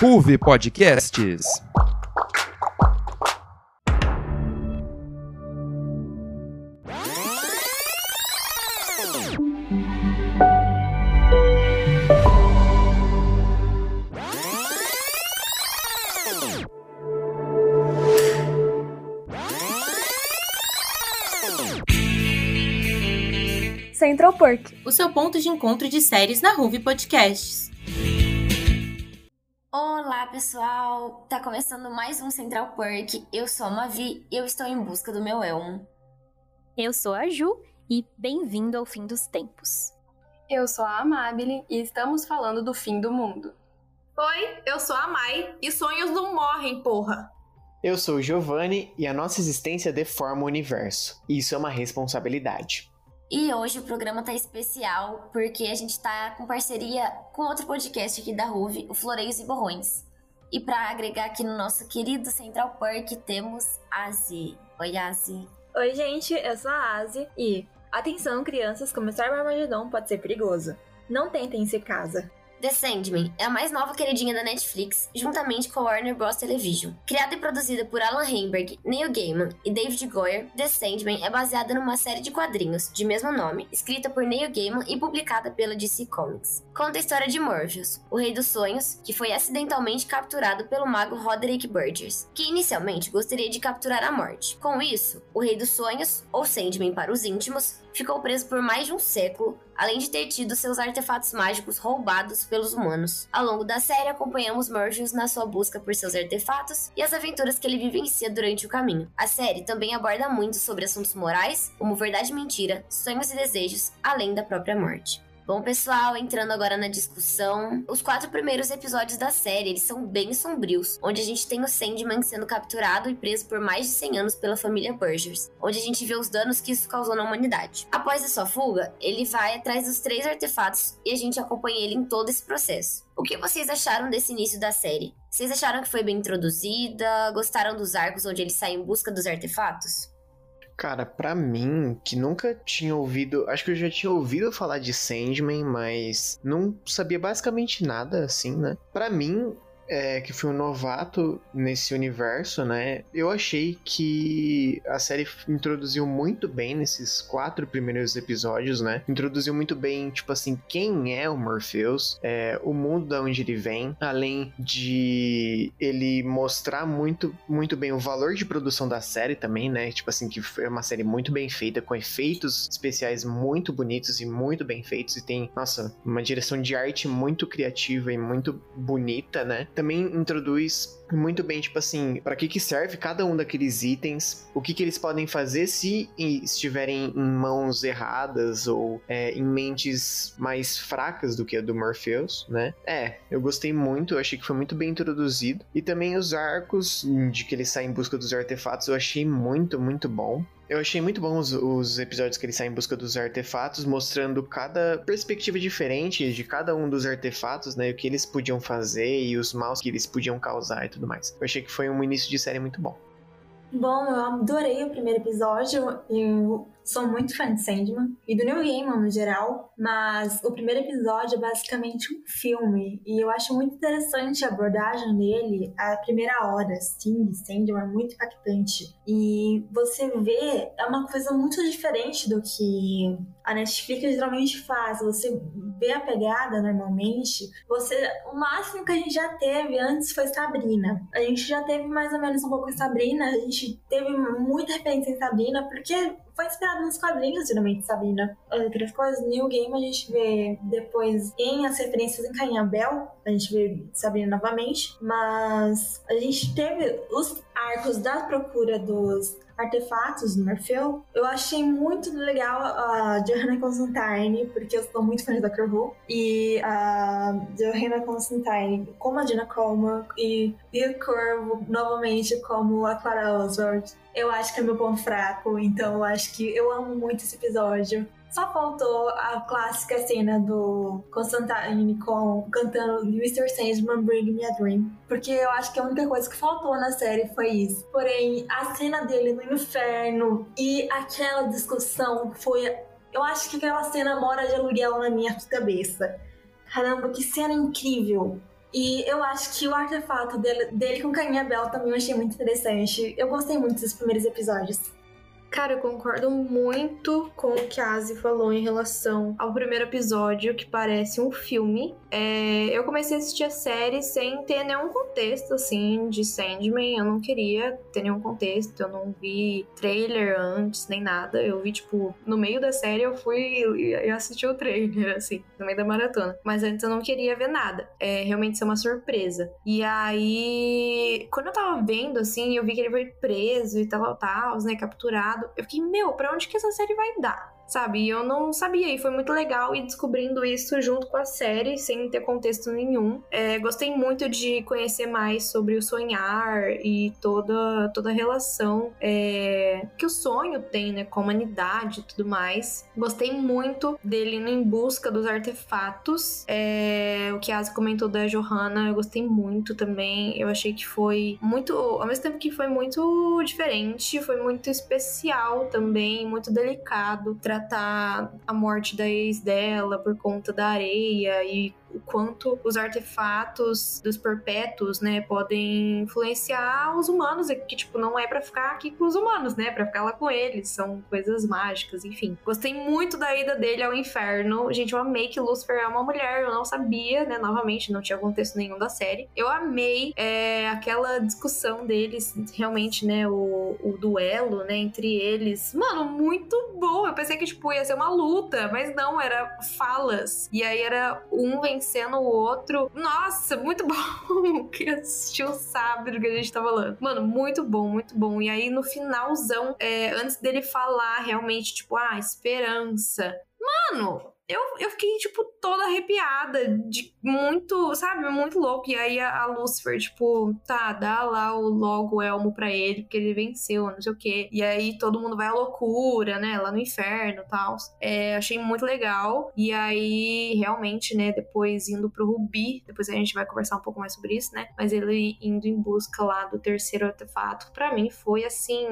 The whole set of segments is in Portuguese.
Ruve Podcasts. O seu ponto de encontro de séries na Ruve Podcasts. Olá, pessoal! Tá começando mais um Central Perk. Eu sou a Mavi e eu estou em busca do meu elmo. Eu sou a Ju e bem-vindo ao fim dos tempos. Eu sou a Amabile e estamos falando do fim do mundo. Oi, eu sou a Mai e sonhos não morrem, porra! Eu sou o Giovanni e a nossa existência deforma o universo. Isso é uma responsabilidade. E hoje o programa tá especial porque a gente tá com parceria com outro podcast aqui da Ruve, o Floreios e Borrões. E para agregar aqui no nosso querido Central Park temos Azi. Oi, Azi. Oi, gente, eu sou a Azi e atenção, crianças, começar o Armagedon pode ser perigoso. Não tentem se casa. The Sandman é a mais nova queridinha da Netflix, juntamente com a Warner Bros. Television. Criada e produzida por Alan Heinberg, Neil Gaiman e David Goyer, The Sandman é baseada numa série de quadrinhos de mesmo nome, escrita por Neil Gaiman e publicada pela DC Comics. Conta a história de Morpheus, o Rei dos Sonhos, que foi acidentalmente capturado pelo mago Roderick Burgess, que inicialmente gostaria de capturar a morte. Com isso, o Rei dos Sonhos, ou Sandman para os íntimos, ficou preso por mais de um século, além de ter tido seus artefatos mágicos roubados pelos humanos. Ao longo da série, acompanhamos Morpheus na sua busca por seus artefatos e as aventuras que ele vivencia durante o caminho. A série também aborda muito sobre assuntos morais, como verdade e mentira, sonhos e desejos, além da própria morte. Bom, pessoal, entrando agora na discussão, os quatro primeiros episódios da série, eles são bem sombrios, onde a gente tem o Sandman sendo capturado e preso por mais de 100 anos pela família Burgers, onde a gente vê os danos que isso causou na humanidade. Após a sua fuga, ele vai atrás dos três artefatos e a gente acompanha ele em todo esse processo. O que vocês acharam desse início da série? Vocês acharam que foi bem introduzida? Gostaram dos arcos onde ele sai em busca dos artefatos? Cara, para mim, que nunca tinha ouvido. Acho que eu já tinha ouvido falar de Sandman, mas não sabia basicamente nada assim, né? Para mim, é, que foi um novato nesse universo, né? Eu achei que a série introduziu muito bem nesses quatro primeiros episódios, né? Introduziu muito bem, tipo assim, quem é o Morpheus, é, o mundo da onde ele vem, além de ele mostrar muito, muito bem o valor de produção da série também, né? Tipo assim, que foi uma série muito bem feita, com efeitos especiais muito bonitos e muito bem feitos, e tem, nossa, uma direção de arte muito criativa e muito bonita, né? Também introduz muito bem, tipo assim, para que que serve cada um daqueles itens, o que que eles podem fazer se estiverem em mãos erradas ou é, em mentes mais fracas do que a do Morpheus, né? É, eu gostei muito, eu achei que foi muito bem introduzido. E também os arcos de que ele sai em busca dos artefatos, eu achei muito, muito bom. Eu achei muito bom os, os, episódios que ele sai em busca dos artefatos, mostrando cada perspectiva diferente de cada um dos artefatos, né? O que eles podiam fazer e os maus que eles podiam causar e tudo mais. Eu achei que foi um início de série muito bom. Bom, eu adorei o primeiro episódio. Eu sou muito fã de Sandman e do New Gaiman no geral, mas o primeiro episódio é basicamente um filme e eu acho muito interessante a abordagem dele. A primeira hora, sim, Sandman é muito impactante e você vê é uma coisa muito diferente do que a Netflix geralmente faz. Você vê a pegada normalmente, você o máximo que a gente já teve antes foi Sabrina. A gente já teve mais ou menos um pouco em Sabrina, a gente teve muita referência em Sabrina porque foi inspirado nos quadrinhos, geralmente, Sabrina. Outras coisas, New Game a gente vê depois em as referências em Caim Abel, a gente vê Sabrina novamente, mas a gente teve os arcos da procura dos artefatos do Morfeu, eu achei muito legal a Johanna Constantine, porque eu sou muito fã da Doctor Who, e a Johanna Constantine como a Jenna Coleman e, o Corvo novamente como a Clara Oswald. Eu acho que é meu ponto fraco, então eu acho que eu amo muito esse episódio. Só faltou a clássica cena do Constantine com, cantando Mr. Sandman Bring Me a Dream. Porque eu acho que a única coisa que faltou na série foi isso. Porém, a cena dele no inferno e aquela discussão foi. Eu acho que aquela cena mora de aluguel na minha cabeça. Caramba, que cena incrível! E eu acho que o artefato dele, dele com Caminha Bel também eu achei muito interessante. Eu gostei muito dos primeiros episódios. Cara, eu concordo muito com o que a Asi falou em relação ao primeiro episódio, que parece um filme. É, eu comecei a assistir a série sem ter nenhum contexto, assim, de Sandman. Eu não queria ter nenhum contexto, eu não vi trailer antes, nem nada. Eu vi, tipo, no meio da série eu fui e assisti o trailer, assim, no meio da maratona. Mas antes eu não queria ver nada. É realmente ser uma surpresa. E aí, quando eu tava vendo, assim, eu vi que ele foi preso e tal, tal, né, capturado eu fiquei, meu, pra onde que essa série vai dar? Sabe? E eu não sabia, e foi muito legal ir descobrindo isso junto com a série, sem ter contexto nenhum. É, gostei muito de conhecer mais sobre o sonhar e toda, toda a relação é, que o sonho tem, né, com a humanidade e tudo mais. Gostei muito dele indo em busca dos artefatos. É, o que a Asa comentou da Johanna, eu gostei muito também. Eu achei que foi muito, ao mesmo tempo que foi muito diferente, foi muito especial também, muito delicado tratar a morte da ex dela por conta da areia e o quanto os artefatos dos perpétuos, né, podem influenciar os humanos, que, tipo, não é para ficar aqui com os humanos, né, para ficar lá com eles, são coisas mágicas, enfim. Gostei muito da ida dele ao inferno. Gente, eu amei que Lucifer é uma mulher, eu não sabia, né, novamente, não tinha contexto nenhum da série. Eu amei é, aquela discussão deles, realmente, né, o, o duelo, né, entre eles. Mano, muito bom. Eu pensei que, tipo, ia ser uma luta, mas não, era falas. E aí era um vencendo vencendo o outro. Nossa, muito bom que assistiu sabe do que a gente tá falando. Mano, muito bom, muito bom. E aí no finalzão, é, antes dele falar realmente, tipo, ah, esperança. Mano, eu, eu fiquei, tipo, toda arrepiada, de muito, sabe, muito louco. E aí a, a Lucifer, tipo, tá, dá lá o logo Elmo pra ele, porque ele venceu, não sei o quê. E aí todo mundo vai à loucura, né, lá no inferno e tal. É, achei muito legal. E aí, realmente, né, depois indo pro Rubi, depois a gente vai conversar um pouco mais sobre isso, né, mas ele indo em busca lá do terceiro artefato, pra mim foi assim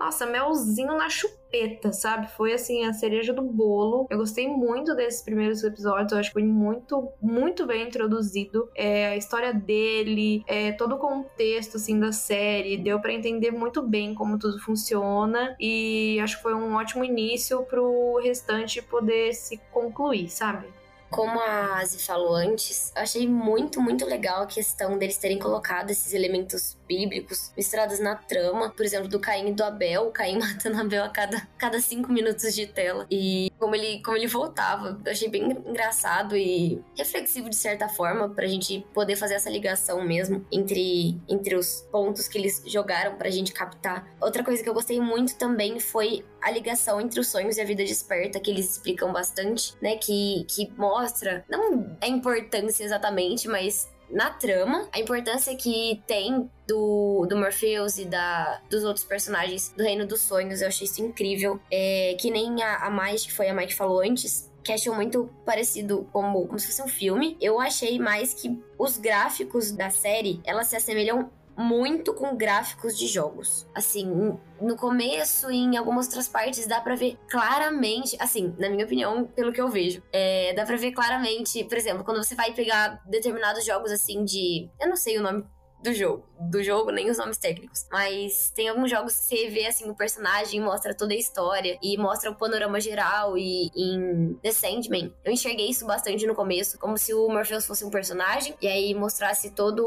nossa, melzinho na chupeta, sabe? Foi assim, a cereja do bolo. Eu gostei muito desses primeiros episódios, eu acho que foi muito, muito bem introduzido. É, a história dele, é, todo o contexto, assim, da série, deu para entender muito bem como tudo funciona. E acho que foi um ótimo início pro restante poder se concluir, sabe? Como a Asi falou antes, eu achei muito, muito legal a questão deles terem colocado esses elementos bíblicos misturados na trama. Por exemplo, do Caim e do Abel. O Caim matando Abel a cada, cada cinco minutos de tela. E como ele, como ele voltava. Eu achei bem engraçado e reflexivo de certa forma pra gente poder fazer essa ligação mesmo entre, entre os pontos que eles jogaram pra gente captar. Outra coisa que eu gostei muito também foi a ligação entre os sonhos e a vida desperta, que eles explicam bastante, né? Que, que mostra, não a importância exatamente, mas na trama, a importância que tem do, do Morpheus e da, dos outros personagens do Reino dos Sonhos, eu achei isso incrível. É, que nem a, a Mais, que foi a Mai que falou antes, que achou muito parecido como, como se fosse um filme. Eu achei mais que os gráficos da série, elas se assemelham muito com gráficos de jogos. Assim, no começo e em algumas outras partes dá para ver claramente, assim, na minha opinião, pelo que eu vejo, é, dá para ver claramente, por exemplo, quando você vai pegar determinados jogos assim de, eu não sei o nome do jogo. Do jogo, nem os nomes técnicos. Mas tem alguns jogos que você vê, assim, o personagem mostra toda a história e mostra o panorama geral. E em The Sandman, eu enxerguei isso bastante no começo, como se o Morpheus fosse um personagem, e aí mostrasse todo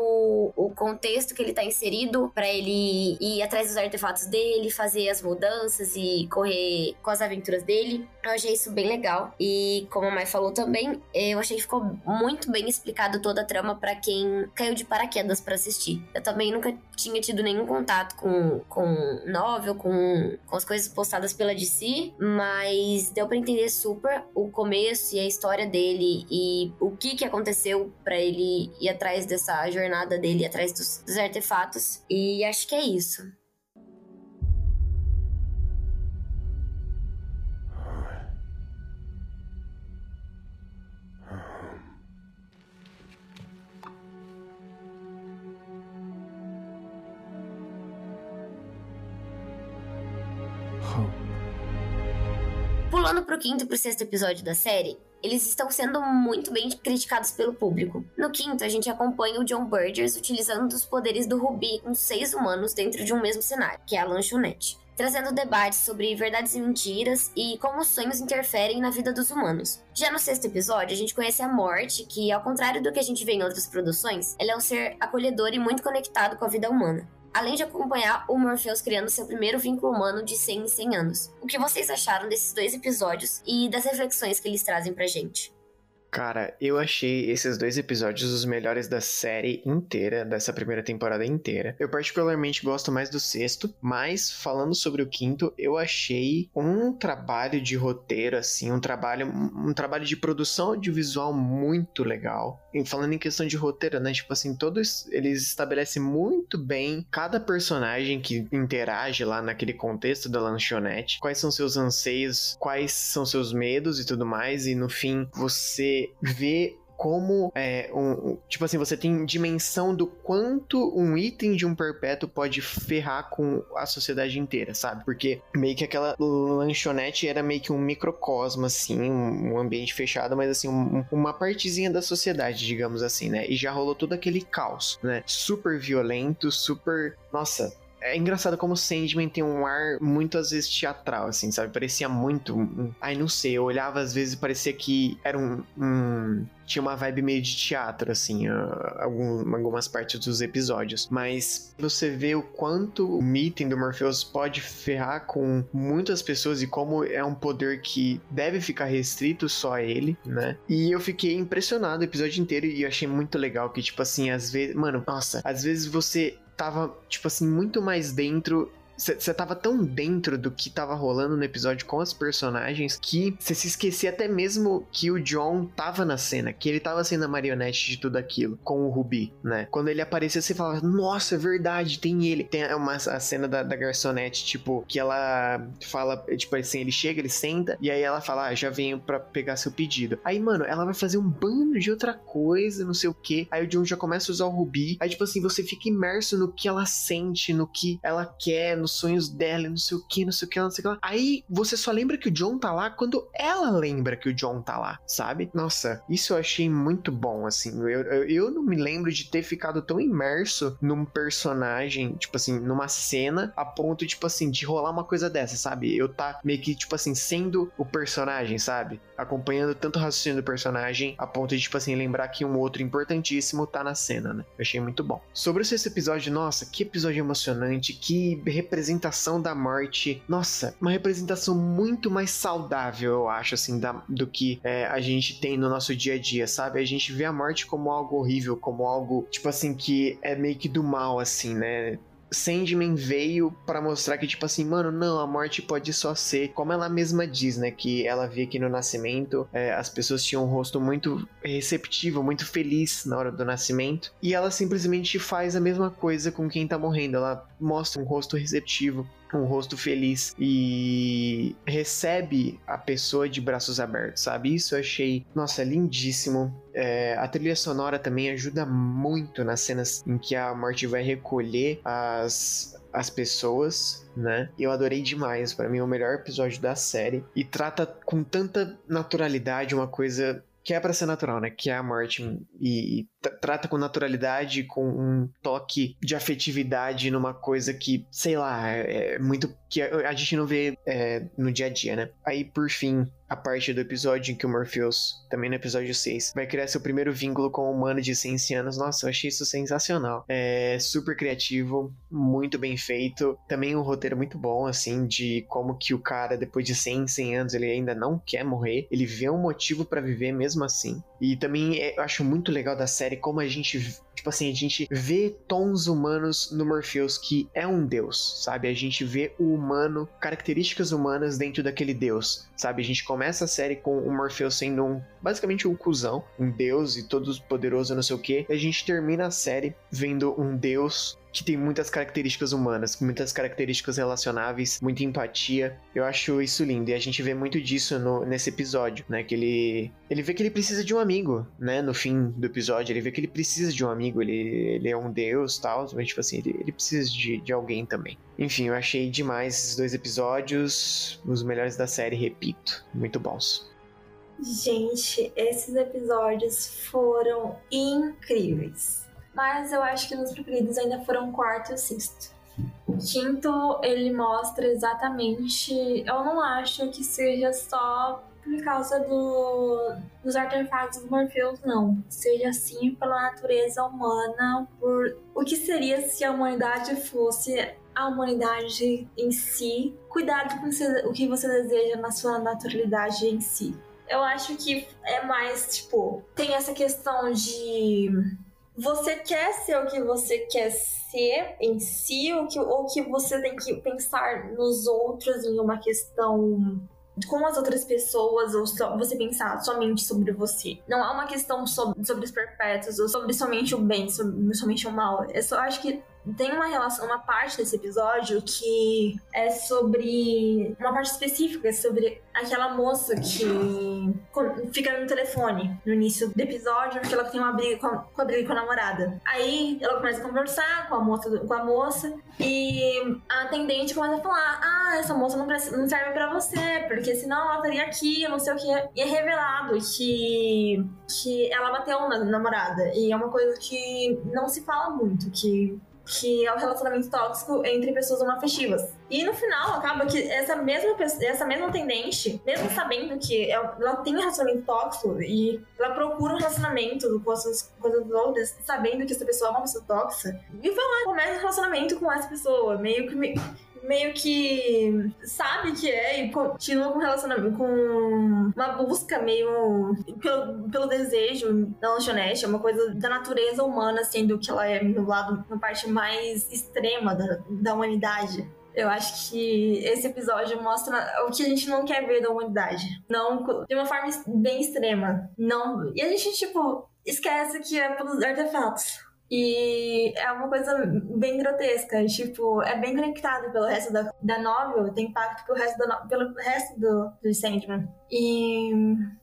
o contexto que ele tá inserido para ele ir atrás dos artefatos dele, fazer as mudanças e correr com as aventuras dele. Eu achei isso bem legal. E como a Mai falou também, eu achei que ficou muito bem explicado toda a trama para quem caiu de paraquedas para assistir assistir. Eu também nunca tinha tido nenhum contato com, com novel, com, com as coisas postadas pela DC, mas deu para entender super o começo e a história dele e o que que aconteceu para ele ir atrás dessa jornada dele, atrás dos, dos artefatos. E acho que é isso. Pulando pro quinto e pro sexto episódio da série, eles estão sendo muito bem criticados pelo público. No quinto, a gente acompanha o John Burgess utilizando os poderes do Ruby com seis humanos dentro de um mesmo cenário, que é a lanchonete trazendo debates sobre verdades e mentiras e como os sonhos interferem na vida dos humanos. Já no sexto episódio, a gente conhece a Morte, que, ao contrário do que a gente vê em outras produções, ela é um ser acolhedor e muito conectado com a vida humana. Além de acompanhar o Morpheus criando seu primeiro vínculo humano de 100 em 100 anos. O que vocês acharam desses dois episódios e das reflexões que eles trazem pra gente? Cara, eu achei esses dois episódios os melhores da série inteira, dessa primeira temporada inteira. Eu particularmente gosto mais do sexto, mas falando sobre o quinto, eu achei um trabalho de roteiro assim, um trabalho um trabalho de produção audiovisual muito legal. Falando em questão de roteiro, né, tipo assim, todos eles estabelecem muito bem cada personagem que interage lá naquele contexto da lanchonete, quais são seus anseios, quais são seus medos e tudo mais, e no fim você ver como é um, tipo assim, você tem dimensão do quanto um item de um perpétuo pode ferrar com a sociedade inteira, sabe? Porque meio que aquela lanchonete era meio que um microcosmo, assim, um, ambiente fechado, mas assim, um, uma partezinha da sociedade, digamos assim, né? E já rolou todo aquele caos, né? Super violento, super. Nossa, é engraçado como Sandman tem um ar muito às vezes teatral, assim, sabe? Parecia muito. Ai, não sei. Eu olhava às vezes e parecia que era um, um tinha uma vibe meio de teatro, assim, algum, algumas partes dos episódios. Mas você vê o quanto o item do Morpheus pode ferrar com muitas pessoas e como é um poder que deve ficar restrito só a ele, né? E eu fiquei impressionado o episódio inteiro e achei muito legal que, tipo assim, às vezes. Mano, nossa, às vezes você tava, tipo assim, muito mais dentro você tava tão dentro do que tava rolando no episódio com os personagens que você se esquecia até mesmo que o John tava na cena, que ele tava sendo a marionete de tudo aquilo, com o Ruby, né? Quando ele aparecia, você falava, nossa, é verdade, tem ele. Tem uma a cena da, da garçonete, tipo, que ela fala, tipo assim, ele chega, ele senta, e aí ela fala, ah, já venho pra pegar seu pedido. Aí, mano, ela vai fazer um bando de outra coisa, não sei o que. Aí o John já começa a usar o Ruby. Aí, tipo assim, você fica imerso no que ela sente, no que ela quer, nos sonhos dela, não sei o que, não sei o que, não sei o que lá. Aí você só lembra que o John tá lá quando ela lembra que o John tá lá, sabe? Nossa, isso eu achei muito bom, assim. Eu, eu, eu não me lembro de ter ficado tão imerso num personagem, tipo assim, numa cena, a ponto, tipo assim, de rolar uma coisa dessa, sabe? Eu tá meio que, tipo assim, sendo o personagem, sabe? Acompanhando tanto o raciocínio do personagem, a ponto de, tipo assim, lembrar que um outro importantíssimo tá na cena, né? Eu achei muito bom. Sobre esse episódio, nossa, que episódio emocionante, que representação da morte. Nossa, uma representação muito mais saudável, eu acho, assim, da, do que é, a gente tem no nosso dia a dia, sabe? A gente vê a morte como algo horrível, como algo, tipo assim, que é meio que do mal, assim, né? Sandman veio para mostrar que, tipo assim, mano, não, a morte pode só ser, como ela mesma diz, né? Que ela via que no nascimento é, as pessoas tinham um rosto muito receptivo, muito feliz na hora do nascimento. E ela simplesmente faz a mesma coisa com quem tá morrendo. Ela mostra um rosto receptivo, um rosto feliz e recebe a pessoa de braços abertos, sabe? Isso eu achei, nossa, lindíssimo. É, a trilha sonora também ajuda muito nas cenas em que a morte vai recolher as, as pessoas, né? Eu adorei demais, para mim é o melhor episódio da série e trata com tanta naturalidade uma coisa que é para ser natural, né? Que é a morte e, e trata com naturalidade, com um toque de afetividade numa coisa que, sei lá, é, é muito que a, gente não vê é, no dia a dia, né? Aí, por fim, a parte do episódio em que o Morpheus, também no episódio 6, vai criar seu primeiro vínculo com o humano de 100 anos. Nossa, eu achei isso sensacional. É super criativo, muito bem feito. Também um roteiro muito bom, assim, de como que o cara, depois de 100, 100 anos, ele ainda não quer morrer. Ele vê um motivo para viver mesmo assim. E também é, eu acho muito legal da série como a gente Tipo assim, a gente vê tons humanos no Morpheus que é um deus, sabe? A gente vê o humano, características humanas dentro daquele deus, sabe? A gente começa a série com o Morpheus sendo um, basicamente um cuzão, um deus e todo poderoso, não sei o que. E a gente termina a série vendo um deus que tem muitas características humanas, muitas características relacionáveis, muita empatia. Eu acho isso lindo e a gente vê muito disso no, nesse episódio, né? Que ele ele vê que ele precisa de um amigo, né? No fim do episódio, ele vê que ele precisa de um amigo, ele, ele é um deus, tal, mas tipo assim, ele, ele precisa de, de alguém também. Enfim, eu achei demais esses dois episódios, os melhores da série, repito, muito bons. Gente, esses episódios foram incríveis. Mas eu acho que nos preferidos ainda foram quarto e sexto. Quinto, ele mostra exatamente. Eu não acho que seja só por causa do, dos artefatos do Morpheus, não. Seja assim pela natureza humana, por o que seria se a humanidade fosse a humanidade em si, cuidado com o que você deseja na sua naturalidade em si. Eu acho que é mais, tipo, tem essa questão de você quer ser o que você quer ser em si, ou que, ou que você tem que pensar nos outros em uma questão com as outras pessoas ou só você pensar somente sobre você. Não é uma questão sobre, sobre os perpétuos ou sobre somente o bem, sobre somente o mal. Eu só acho que tem uma relação, uma parte desse episódio que é sobre uma parte específica sobre aquela moça que fica no telefone no início do episódio porque ela tem uma briga com a, com a briga com a namorada. Aí ela começa a conversar com a moça, com a moça e a atendente começa a falar: "Ah, essa moça não, não serve para você, porque senão ela estaria aqui, não sei o que". E é revelado que que ela bateu na namorada e é uma coisa que não se fala muito, que que é o relacionamento tóxico entre pessoas homoafetivas. E no final acaba que essa mesma essa mesma tendente, mesmo sabendo que ela tem relacionamento tóxico e ela procura um relacionamento com as coisas outras, sabendo que essa pessoa é uma pessoa tóxica, e vai lá começa um relacionamento com essa pessoa, meio que meio que sabe que é e continua com relacionamento, com uma busca meio pelo, pelo desejo da lanchonete, é uma coisa da natureza humana, sendo que ela é no lado, na parte mais extrema da, da humanidade. Eu acho que esse episódio mostra o que a gente não quer ver da humanidade. Não, de uma forma bem extrema. Não, e a gente, tipo, esquece que é pelos artefatos. E é uma coisa bem grotesca, tipo, é bem conectado pelo resto da, da novel, tem impacto pelo resto, do, pelo resto do, do Sandman. E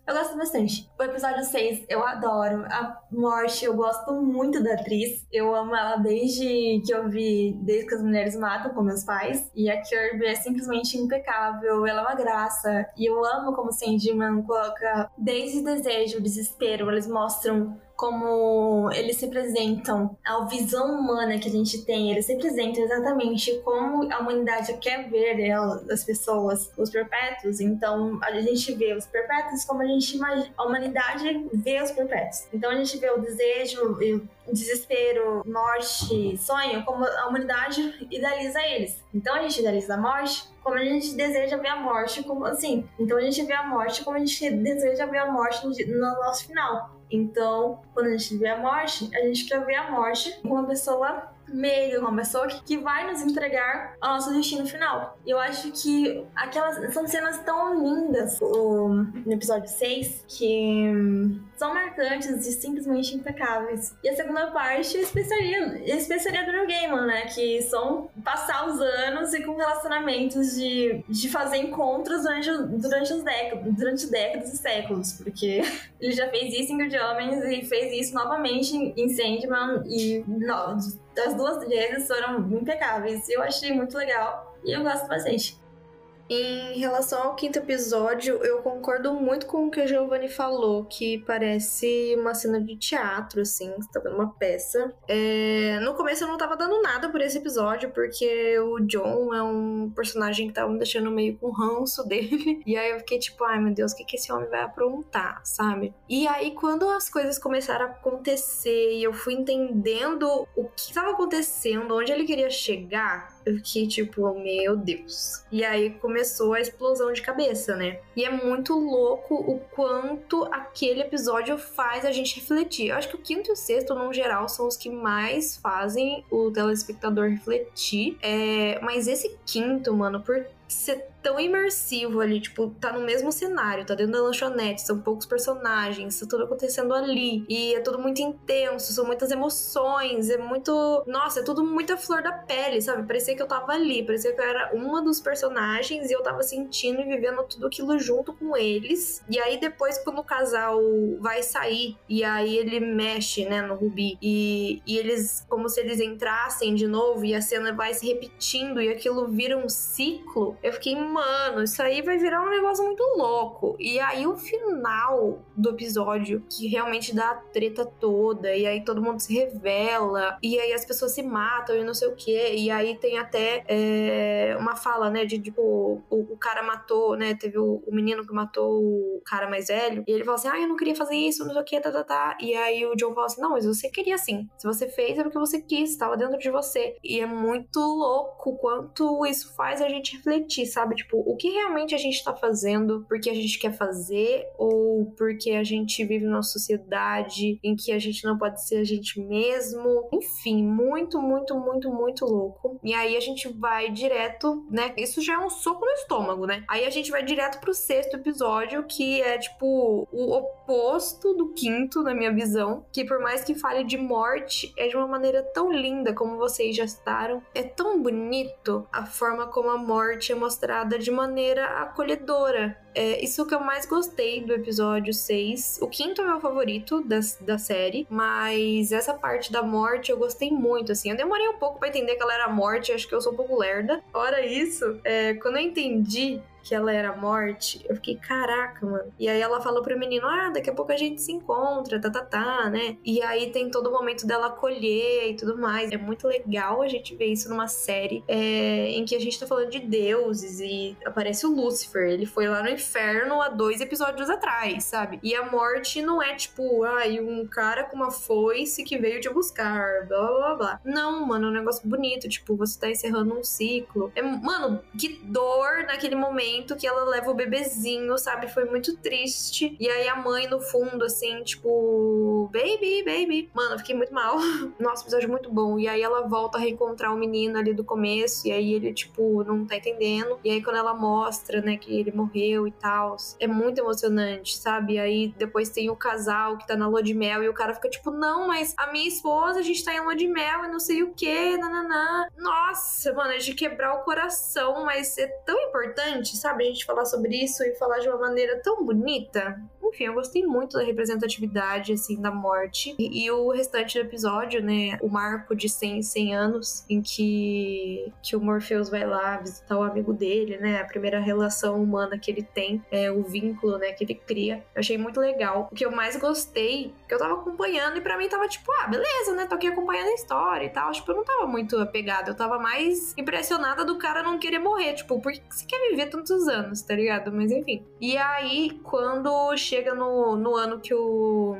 eu gosto bastante. O episódio 6 eu adoro. A Morte, eu gosto muito da atriz. Eu amo ela desde que eu vi Desde que as Mulheres Matam com meus pais. E a Kirby é simplesmente impecável. Ela é uma graça. E eu amo como Sandman coloca desde desejo, desespero. Eles mostram como eles representam a visão humana que a gente tem, eles representam exatamente como a humanidade quer ver ela, as pessoas, os perpétuos. Então a gente vê os perpétuos como a gente imagina, a humanidade vê os perpétuos. Então a gente vê o desejo, o desespero, morte, sonho, como a humanidade idealiza eles. Então a gente idealiza a morte como a gente deseja ver a morte, como assim. Então a gente vê a morte como a gente deseja ver a morte no nosso final. Então, quando a gente vê a morte, a gente quer ver a morte com uma pessoa meio, uma pessoa que, que vai nos entregar ao nosso destino final. Eu acho que aquelas são cenas tão lindas o, no episódio 6 que são marcantes e simplesmente impecáveis. E a segunda parte é especiaria, a especiaria do New Game, né? Que são passar os anos e com relacionamentos de, de fazer encontros durante, durante os décadas, durante décadas e séculos. Porque ele já fez isso em Good Homens e fez isso novamente em Sandman e no, as duas vezes foram impecáveis. Eu achei muito legal e eu gosto bastante. Em relação ao quinto episódio, eu concordo muito com o que a Giovanni falou, que parece uma cena de teatro, assim, você tá vendo uma peça. É... No começo eu não tava dando nada por esse episódio, porque o John é um personagem que tava me deixando meio com ranço dele. E aí eu fiquei tipo, ai meu Deus, o que, que esse homem vai aprontar, sabe? E aí quando as coisas começaram a acontecer e eu fui entendendo o que tava acontecendo, onde ele queria chegar, eu fiquei tipo, meu Deus. E aí começou a explosão de cabeça, né? E é muito louco o quanto aquele episódio faz a gente refletir. Eu acho que o quinto e o sexto, no geral, são os que mais fazem o telespectador refletir. É... Mas esse quinto, mano, por ser tão imersivo ali, tipo, tá no mesmo cenário, tá dentro da lanchonete, são poucos personagens, tá tudo acontecendo ali. E é tudo muito intenso, são muitas emoções, é muito. Nossa, é tudo muita flor da pele, sabe? Parecia que eu tava ali, parecia que eu era uma dos personagens e eu tava sentindo e vivendo tudo aquilo junto com eles. E aí depois, quando o casal vai sair, e aí ele mexe, né, no Rubi, e, e eles, como se eles entrassem de novo, e a cena vai se repetindo, e aquilo vira um ciclo Eu fiquei, mano, isso aí vai virar um negócio muito louco. E aí o final do episódio, que realmente dá a treta toda, e aí todo mundo se revela, e aí as pessoas se matam e não sei o que. E aí tem até é, uma fala, né, de tipo, o, o cara matou, né? Teve o, o, menino que matou o cara mais velho, e ele fala assim: ah, eu não queria fazer isso, não sei o que, tá, tá, tá. E aí o John fala assim: não, mas você queria sim. Se você fez é porque você quis, estava dentro de você. E é muito louco quanto isso faz a gente refletir, sabe? Tipo, o que realmente a gente tá fazendo porque a gente quer fazer ou porque a gente vive numa sociedade em que a gente não pode ser a gente mesmo. Enfim, muito, muito, muito, muito louco. E aí a gente vai direto, né? Isso já é um soco no estômago, né? Aí a gente vai direto pro sexto episódio, que é tipo o oposto do quinto, na minha visão. Que por mais que fale de morte, é de uma maneira tão linda, como vocês já citaram. É tão bonito a forma como a morte é mostrada de maneira acolhedora. É isso que eu mais gostei do episódio 6. O quinto é meu favorito da, da série, mas essa parte da morte eu gostei muito, assim. Eu demorei um pouco para entender que ela era morte, acho que eu sou um pouco lerda. Fora isso, é, quando eu entendi que ela era morte, eu fiquei, caraca, mano. E aí ela falou pro menino, ah, daqui a pouco a gente se encontra, tá, tá, tá, né? E aí tem todo o momento dela acolher e tudo mais. É muito legal a gente ver isso numa série é, em que a gente tá falando de deuses e aparece o Lúcifer. Ele foi lá no inferno há dois episódios atrás, sabe? E a morte não é tipo, ai, ah, um cara com uma foice que veio te buscar, blá blá blá. Não, mano, é um negócio bonito, tipo, você tá encerrando um ciclo. É, mano, que dor naquele momento momento que ela leva o bebezinho, sabe? Foi muito triste. E aí a mãe no fundo, assim, tipo, baby, baby. Mano, fiquei muito mal. Nossa, episódio muito bom. E aí ela volta a reencontrar o menino ali do começo. E aí ele, tipo, não tá entendendo. E aí quando ela mostra, né, que ele morreu e tal, é muito emocionante, sabe? E aí depois tem o casal que tá na lua de mel e o cara fica tipo, não, mas a minha esposa, a gente tá em lua de mel e não sei o que, nananã. Nossa, mano, é de quebrar o coração, mas é tão importante, sabe? A gente falar sobre isso e falar de uma maneira tão bonita. Enfim, eu gostei muito da representatividade, assim, da morte. E, e, o restante do episódio, né? O marco de 100, 100 anos, em que, que o Morpheus vai lá visitar o amigo dele, né? A primeira relação humana que ele tem, é o vínculo, né? Que ele cria. Eu achei muito legal. O que eu mais gostei, que eu tava acompanhando e para mim tava tipo, ah, beleza, né? Tô aqui acompanhando a história e tal. Tipo, eu não tava muito apegada. Eu tava mais impressionada do cara não querer morrer. Tipo, por que você quer viver tantos anos, tá ligado? Mas enfim. E aí, quando chega chega no, no ano que o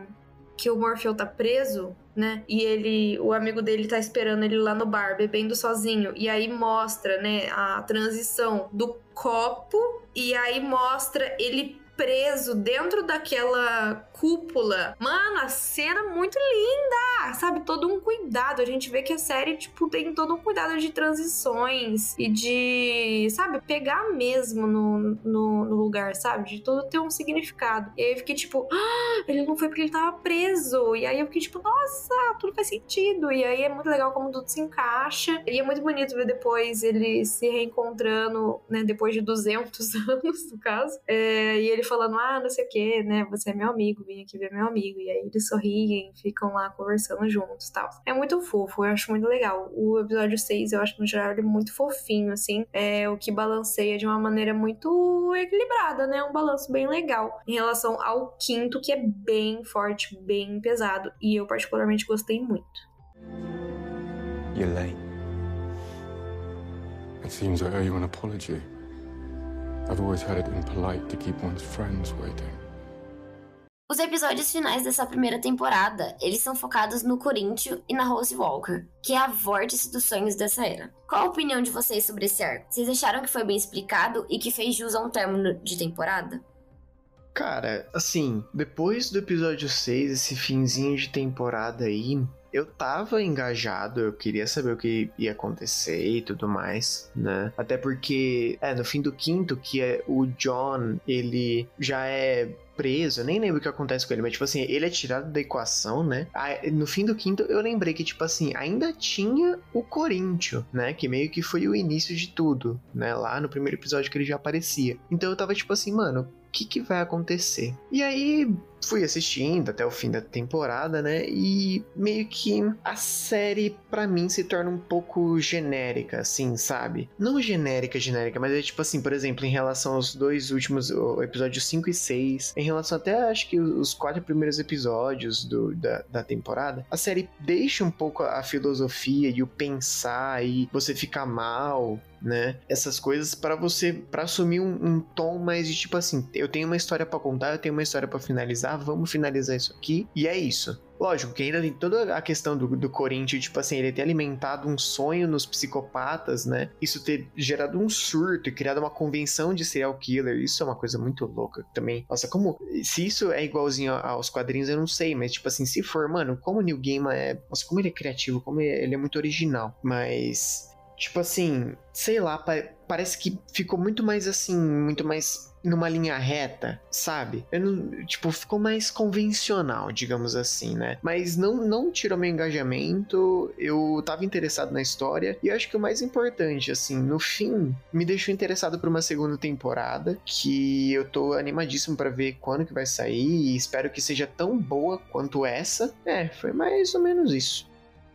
que o Morpheus tá preso, né? E ele, o amigo dele tá esperando ele lá no bar, bebendo sozinho. E aí mostra, né, a transição do copo e aí mostra ele preso dentro daquela cúpula. Mano, a cena muito linda, sabe? Todo um cuidado. A gente vê que a série, tipo, tem todo um cuidado de transições e de, sabe, pegar mesmo no, no, no lugar, sabe? De tudo ter um significado. E aí eu fiquei tipo, ah, ele não foi porque ele tava preso. E aí eu fiquei tipo, nossa, tudo faz sentido. E aí é muito legal como tudo se encaixa. E é muito bonito ver depois ele se reencontrando, né? Depois de 200 anos, no caso. É, e ele falando, ah, não sei o que, né? Você é meu amigo vim aqui ver meu amigo. E aí eles sorriem, ficam lá conversando juntos tal. É muito fofo, eu acho muito legal. O episódio 6, eu acho no geral ele muito fofinho, assim. É o que balanceia de uma maneira muito equilibrada, né? Um balanço bem legal. Em relação ao quinto, que é bem forte, bem pesado. E eu particularmente gostei muito. You're late. It seems I owe you an apology. I've always heard it impolite to keep one's friends waiting. Os episódios finais dessa primeira temporada, eles são focados no Corinthians e na Rose Walker, que é a vórtice dos sonhos dessa era. Qual a opinião de vocês sobre esse arco? Vocês acharam que foi bem explicado e que fez jus a um término de temporada? Cara, assim, depois do episódio 6, esse finzinho de temporada aí, eu tava engajado, eu queria saber o que ia acontecer e tudo mais, né? Até porque, é, no fim do quinto, que é o John, ele já é preso, eu nem lembro o que acontece com ele, mas tipo assim, ele é tirado da equação, né? no fim do quinto, eu lembrei que, tipo assim, ainda tinha o Corinthians, né? Que meio que foi o início de tudo, né? Lá no primeiro episódio que ele já aparecia. Então eu tava tipo assim, mano, o que, que vai acontecer? E aí, fui assistindo até o fim da temporada, né? E meio que a série, para mim, se torna um pouco genérica, assim, sabe? Não genérica, genérica, mas é tipo assim, por exemplo, em relação aos dois últimos, episódios 5 e 6, em relação até acho que os quatro primeiros episódios do, da, da temporada, a série deixa um pouco a filosofia e o pensar e você ficar mal, né? Essas coisas para você, para assumir um, um, tom mais de tipo assim, eu tenho uma história para contar, eu tenho uma história para finalizar, vamos finalizar isso aqui e é isso. Lógico que ainda tem toda a questão do, do Corinthians, tipo assim, ele ter alimentado um sonho nos psicopatas, né? Isso ter gerado um surto e criado uma convenção de serial killer, isso é uma coisa muito louca também. Nossa, como. Se isso é igualzinho aos quadrinhos, eu não sei, mas tipo assim, se for, mano, como o Neil Gaiman é. Nossa, como ele é criativo, como ele é muito original. Mas Tipo assim, sei lá, pa parece que ficou muito mais assim, muito mais numa linha reta, sabe? Não, tipo, ficou mais convencional, digamos assim, né? Mas não, não tirou meu engajamento, eu tava interessado na história, e acho que o mais importante, assim, no fim, me deixou interessado por uma segunda temporada, que eu tô animadíssimo para ver quando que vai sair, e espero que seja tão boa quanto essa. É, foi mais ou menos isso.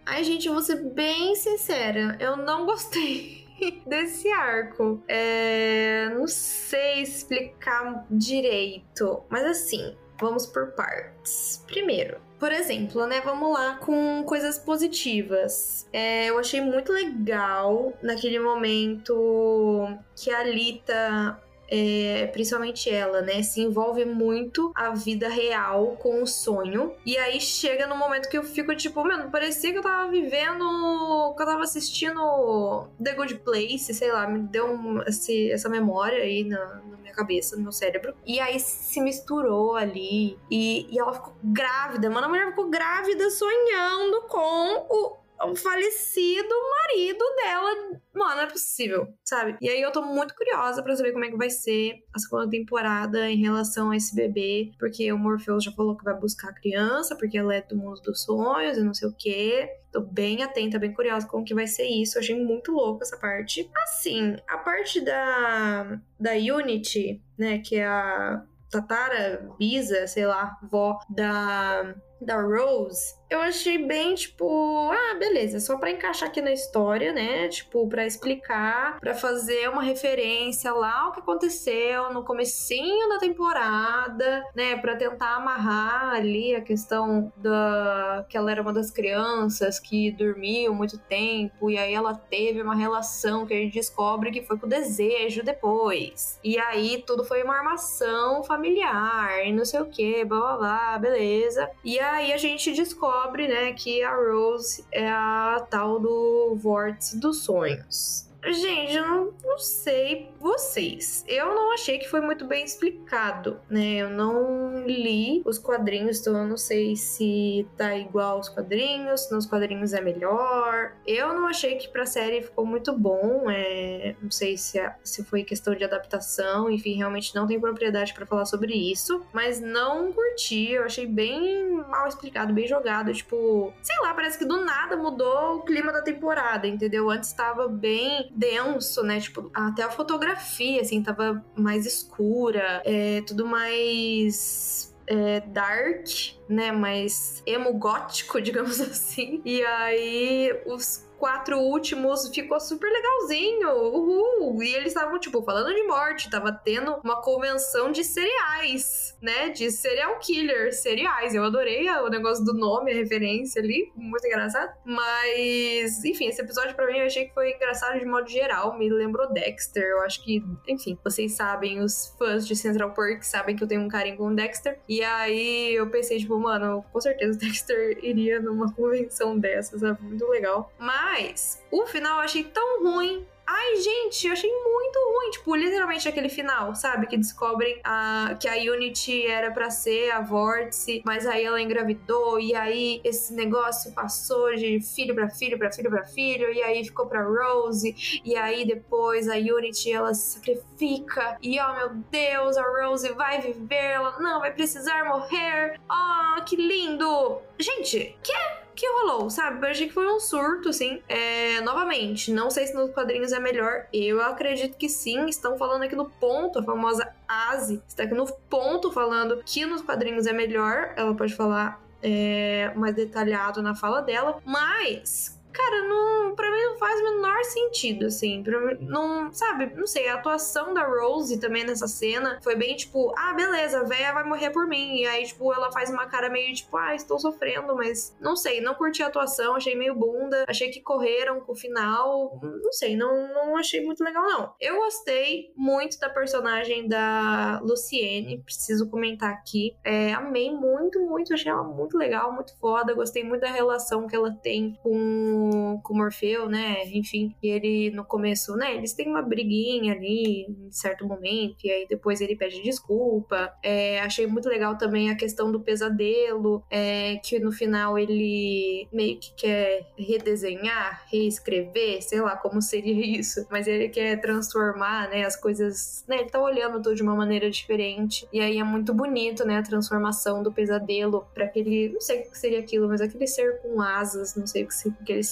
Ai, gente, eu vou ser bem sincera, eu não gostei desse arco. É, não sei explicar direito, mas assim, vamos por partes. Primeiro, por exemplo, né? Vamos lá com coisas positivas. É, eu achei muito legal naquele momento que a Lita é, principalmente ela, né, se envolve muito a vida real com o sonho. E aí chega no momento que eu fico tipo, mano, parecia que eu tava vivendo, que eu tava assistindo The Good Place, sei lá, me deu um, esse, essa memória aí na, na, minha cabeça, no meu cérebro. E aí se misturou ali e, e ela ficou grávida, mano, a mulher ficou grávida sonhando com o o falecido marido dela. Mano, não é possível, sabe? E aí eu tô muito curiosa para saber como é que vai ser a segunda temporada em relação a esse bebê, porque o Morpheus já falou que vai buscar a criança, porque ela é do mundo dos sonhos e não sei o quê. Tô bem atenta, bem curiosa como que vai ser isso. Eu achei muito louco essa parte. Assim, a parte da da Unity, né, que é a Tatara, Bisa, sei lá, vó da da Rose, eu achei bem tipo, ah, beleza, só para encaixar aqui na história, né? Tipo, para explicar, para fazer uma referência lá ao que aconteceu no comecinho da temporada, né, para tentar amarrar ali a questão da que ela era uma das crianças que dormiu muito tempo e aí ela teve uma relação que a gente descobre que foi com desejo depois. E aí tudo foi uma armação familiar e não sei o que, blá blá blá, beleza. E aí a gente descobre, né, que a Rose é a tal do vórtice dos sonhos. Gente, eu não, não, sei vocês. Eu não achei que foi muito bem explicado, né? Eu não li os quadrinhos, então eu não sei se tá igual aos quadrinhos, se nos quadrinhos é melhor. Eu não achei que pra série ficou muito bom. É... Não sei se, é, se foi questão de adaptação, enfim, realmente não tem propriedade para falar sobre isso. Mas não curti, eu achei bem mal explicado, bem jogado. Tipo, sei lá, parece que do nada mudou o clima da temporada, entendeu? Antes tava bem denso, né? Tipo, até a fotografia, assim, tava mais escura, é, tudo mais é, dark, né? Mais emo gótico, digamos assim. E aí os quatro últimos ficou super legalzinho. Uhul! E eles estavam, tipo, falando de morte, tava tendo uma convenção de cereais, né? De serial killer, cereais. Eu adorei o negócio do nome, a referência ali, muito engraçado. Mas, enfim, esse episódio para mim eu achei que foi engraçado de modo geral, me lembrou Dexter. Eu acho que, enfim, vocês sabem, os fãs de Central Park sabem que eu tenho um carinho com Dexter. E aí eu pensei, tipo, mano, com certeza Dexter iria numa convenção dessas, sabe? Muito legal. Mas mas o final eu achei tão ruim Ai, gente, eu achei muito ruim. Tipo, literalmente aquele final, sabe? Que descobrem a, que a Unity era para ser a Vórtice, mas aí ela engravidou, e aí esse negócio passou de filho para filho, para filho para filho, e aí ficou pra Rose, e aí depois a Unity ela se sacrifica, e oh meu Deus, a Rose vai viver, ela não vai precisar morrer. Oh, que lindo! Gente, que? Que rolou, sabe? Eu achei que foi um surto, assim. É, novamente, não sei se nos quadrinhos é melhor. Eu acredito que sim. Estão falando aqui no ponto, a famosa Asi está aqui no ponto falando que nos quadrinhos é melhor. Ela pode falar é, mais detalhado na fala dela, mas cara, não, pra mim não faz o menor sentido, assim. Pra não, sabe, não sei, a atuação da Rose também nessa cena foi bem tipo, ah, beleza, a véia vai morrer por mim. E aí, tipo, ela faz uma cara meio tipo, ah, estou sofrendo, mas não sei, não curti a atuação, achei meio bunda, achei que correram com o final, não sei, não, não achei muito legal, não. Eu gostei muito da personagem da Luciene, preciso comentar aqui. É, amei muito, muito, achei ela muito legal, muito foda, gostei muito da relação que ela tem com com, o Morfeu, né? Enfim, e ele no começo, né? Eles têm uma briguinha ali em certo momento, e aí depois ele pede desculpa. É, achei muito legal também a questão do pesadelo, é, que no final ele meio que quer redesenhar, reescrever, sei lá como seria isso, mas ele quer transformar, né? As coisas, né? Ele tá olhando tudo de uma maneira diferente, e aí é muito bonito, né? A transformação do pesadelo para aquele, não sei o que seria aquilo, mas aquele ser com asas, não sei o que, que ele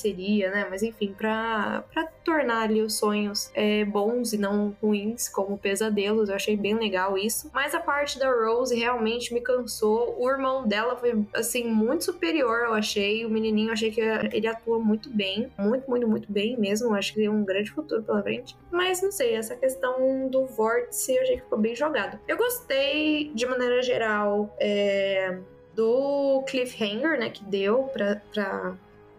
né? Mas enfim, para tornar ali os sonhos é, bons e não ruins, como pesadelos. Eu achei bem legal isso. Mas a parte da Rose realmente me cansou. O irmão dela foi, assim, muito superior, eu achei. O menininho, eu achei que ele atua muito bem. Muito, muito, muito bem mesmo. Eu acho que tem um grande futuro pela frente. Mas não sei, essa questão do vórtice eu achei que ficou bem jogado. Eu gostei, de maneira geral, é, do cliffhanger, né, que deu pra, pra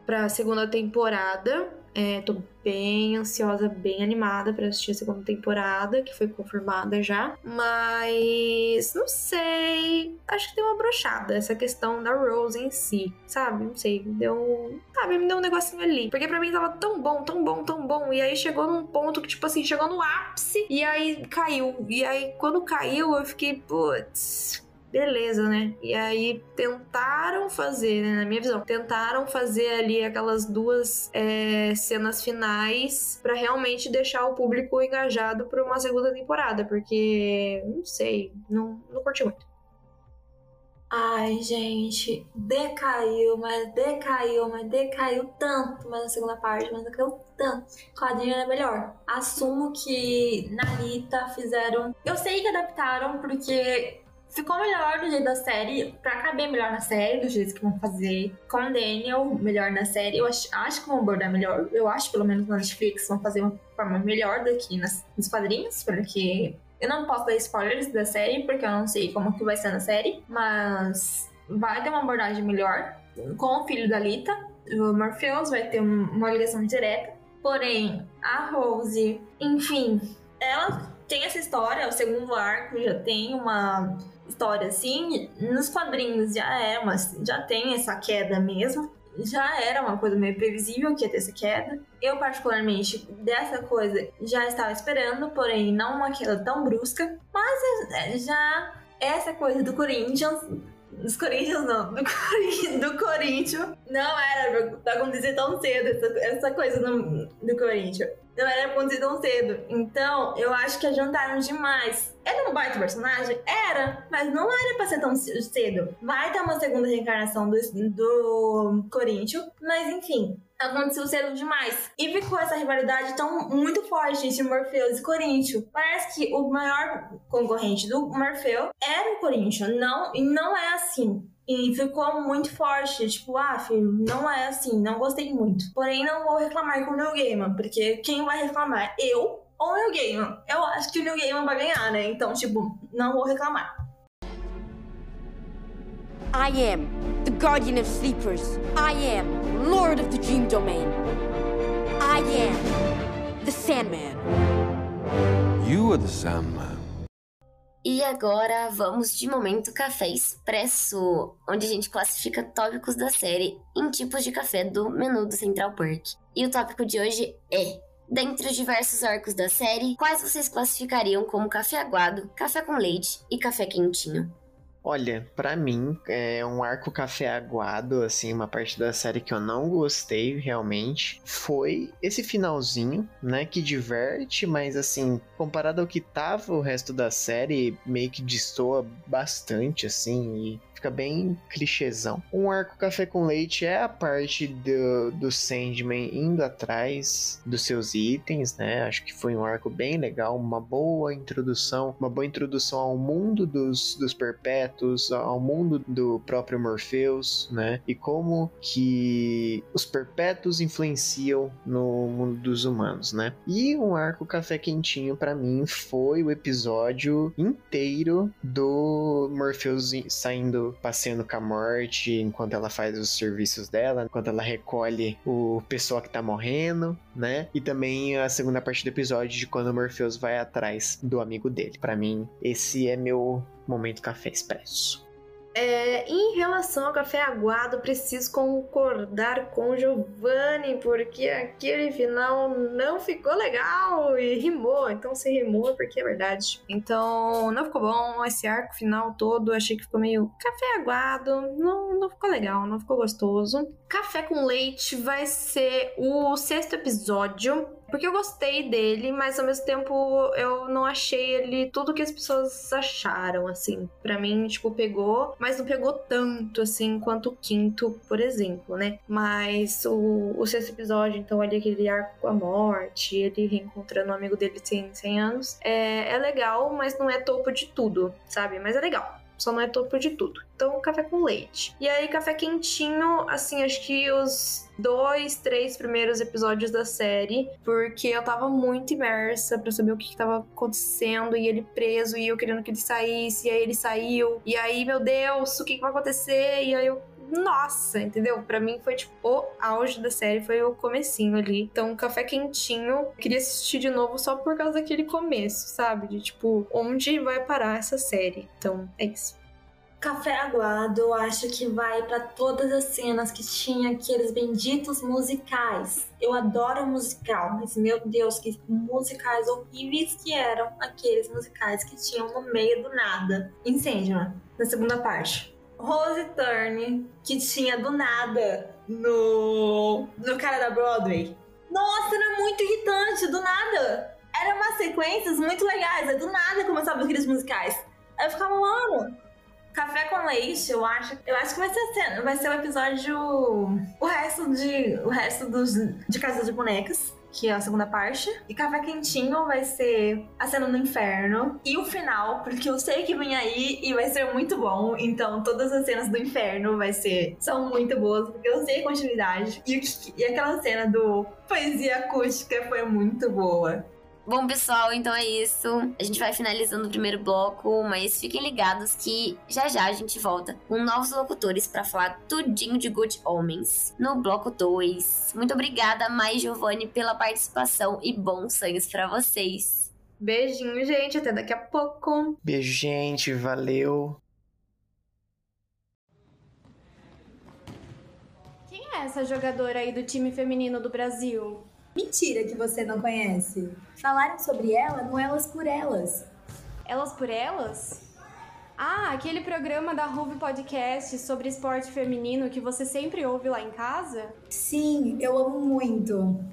para a segunda temporada. É, tô bem ansiosa, bem animada para assistir a segunda temporada, que foi confirmada já. Mas não sei. Acho que deu uma brochada essa questão da Rose em si, sabe? Não sei. Deu. Sabe, me deu um negocinho ali. Porque para mim tava tão bom, tão bom, tão bom. E aí chegou num ponto que, tipo assim, chegou no ápice e aí caiu. E aí quando caiu, eu fiquei, putz beleza, né? E aí tentaram fazer, né, na minha visão, tentaram fazer ali aquelas duas é, cenas finais para realmente deixar o público engajado para uma segunda temporada, porque não sei, não, não curti muito. Ai, gente, decaiu, mas decaiu, mas decaiu tanto, mas na segunda parte, mas decaiu tanto. Quadrinho era melhor. Assumo que na Rita fizeram. Eu sei que adaptaram, porque Ficou melhor do jeito da série, pra caber melhor na série, do jeito que vão fazer. Com o Daniel, melhor na série. Eu acho, acho que vão abordar melhor. Eu acho, pelo menos na Netflix, vão fazer uma forma melhor daqui nas, nos quadrinhos, porque eu não posso dar spoilers da série, porque eu não sei como que vai ser na série. Mas vai ter uma abordagem melhor com o filho da Lita. O Morpheus vai ter uma ligação direta. Porém, a Rose, enfim, ela tem essa história, o segundo arco já tem uma história assim. Nos quadrinhos já é uma, já tem essa queda mesmo. Já era uma coisa meio previsível que ia ter essa queda. Eu, particularmente, dessa coisa já estava esperando, porém não uma queda tão brusca. Mas é, já essa coisa do Corinthians dos Corinthians não, do, Corinthians, do Corinthians não era pra acontecer tão cedo essa, essa coisa do, do Corinthians não era acontecer tão cedo. Então, eu acho que adiantaram demais. Era um baita personagem? Era, mas não era pra ser tão cedo. Vai ter uma segunda reencarnação do, do Corinthians, mas enfim, aconteceu cedo demais. E ficou essa rivalidade tão muito forte entre Morpheus e Corinthians. Parece que o maior concorrente do Morpheus era o Corinthians, não, e não é assim. E ficou muito forte, tipo, ah, filho, não é assim, não gostei muito. Porém, não vou reclamar com o New Gaiman, porque quem vai reclamar? Eu ou o New Gaiman? Eu acho que o New Gaiman vai ganhar, né? Então, tipo, não vou reclamar. I am the guardian of sleepers. I am lord of the dream domain. I am the Sandman. You are the Sandman. E agora vamos de momento café expresso, onde a gente classifica tópicos da série em tipos de café do menu do Central Perk. E o tópico de hoje é: dentre os diversos arcos da série, quais vocês classificariam como café aguado, café com leite e café quentinho? Olha, para mim é um arco café aguado, assim, uma parte da série que eu não gostei realmente foi esse finalzinho, né, que diverte, mas assim, comparado ao que tava o resto da série, meio que destoa bastante, assim, e fica bem clichêzão. Um arco café com leite é a parte do, do Sandman indo atrás dos seus itens, né? Acho que foi um arco bem legal, uma boa introdução, uma boa introdução ao mundo dos, dos perpétuos, ao mundo do próprio Morpheus, né? E como que os perpétuos influenciam no mundo dos humanos, né? E um arco café quentinho para mim foi o episódio inteiro do Morpheus saindo passeando com a morte enquanto ela faz os serviços dela, enquanto ela recolhe o pessoal que tá morrendo, né? E também a segunda parte do episódio de quando o Morpheus vai atrás do amigo dele. Para mim, esse é meu momento café expresso. É, em relação ao café aguado, preciso concordar com Giovanni, porque aquele final não ficou legal e rimou. Então, se rimou é porque é verdade. Então, não ficou bom. Esse arco final todo, achei que ficou meio café aguado. Não, não ficou legal, não ficou gostoso. Café com leite vai ser o sexto episódio. Porque eu gostei dele, mas ao mesmo tempo eu não achei ele tudo que as pessoas acharam, assim. para mim, tipo, pegou, mas não pegou tanto, assim, quanto o quinto, por exemplo, né? Mas o, o sexto episódio, então, ali aquele arco com a morte, ele reencontrando um amigo dele de 100, 100 anos, é, é legal, mas não é topo de tudo, sabe? Mas é legal só não é topo de tudo. Então, café com leite. E aí, café quentinho, assim, acho que os dois, três primeiros episódios da série, porque eu tava muito imersa para saber o que, que tava acontecendo, e ele preso, e eu querendo que ele saísse, e aí ele saiu, e aí, meu Deus, o que, que vai acontecer? E aí eu nossa, entendeu? Para mim foi tipo o auge da série, foi o comecinho ali. Então, café quentinho, queria assistir de novo só por causa daquele começo, sabe? De tipo, onde vai parar essa série? Então, é isso. Café Aguado, eu acho que vai para todas as cenas que tinha aqueles benditos musicais. Eu adoro musical, mas meu Deus, que musicais horríveis que eram aqueles musicais que tinham no meio do nada. Incêndio, na segunda parte. Rose Turn, que tinha do nada no, no cara da Broadway. Nossa, era muito irritante, do nada. Eram umas sequências muito legais, é do nada começava aqueles musicais. Eu ficava, mano, Café com leite, eu acho. Eu acho que vai ser vai ser o episódio. O resto de. O resto dos, de Casa de Bonecas que é a segunda parte. E Café Quentinho vai ser a cena no inferno. E o final, porque eu sei que vem aí e vai ser muito bom. Então, todas as cenas do inferno vai ser são muito boas, porque eu sei a continuidade. E, e aquela cena do poesia acústica foi muito boa. Bom, pessoal, então é isso. A gente vai finalizando o primeiro bloco, mas fiquem ligados que já já a gente volta com novos locutores para falar tudinho de Good Homens no bloco 2. Muito obrigada, mais Giovanni, pela participação e bons sonhos para vocês. Beijinho, gente. Até daqui a pouco. Beijo, gente. Valeu. Quem é essa jogadora aí do time feminino do Brasil? Mentira que você não conhece. Falaram sobre ela no Elas por Elas. Elas por Elas? Ah, aquele programa da Ruve Podcast sobre esporte feminino que você sempre ouve lá em casa? Sim, eu amo muito.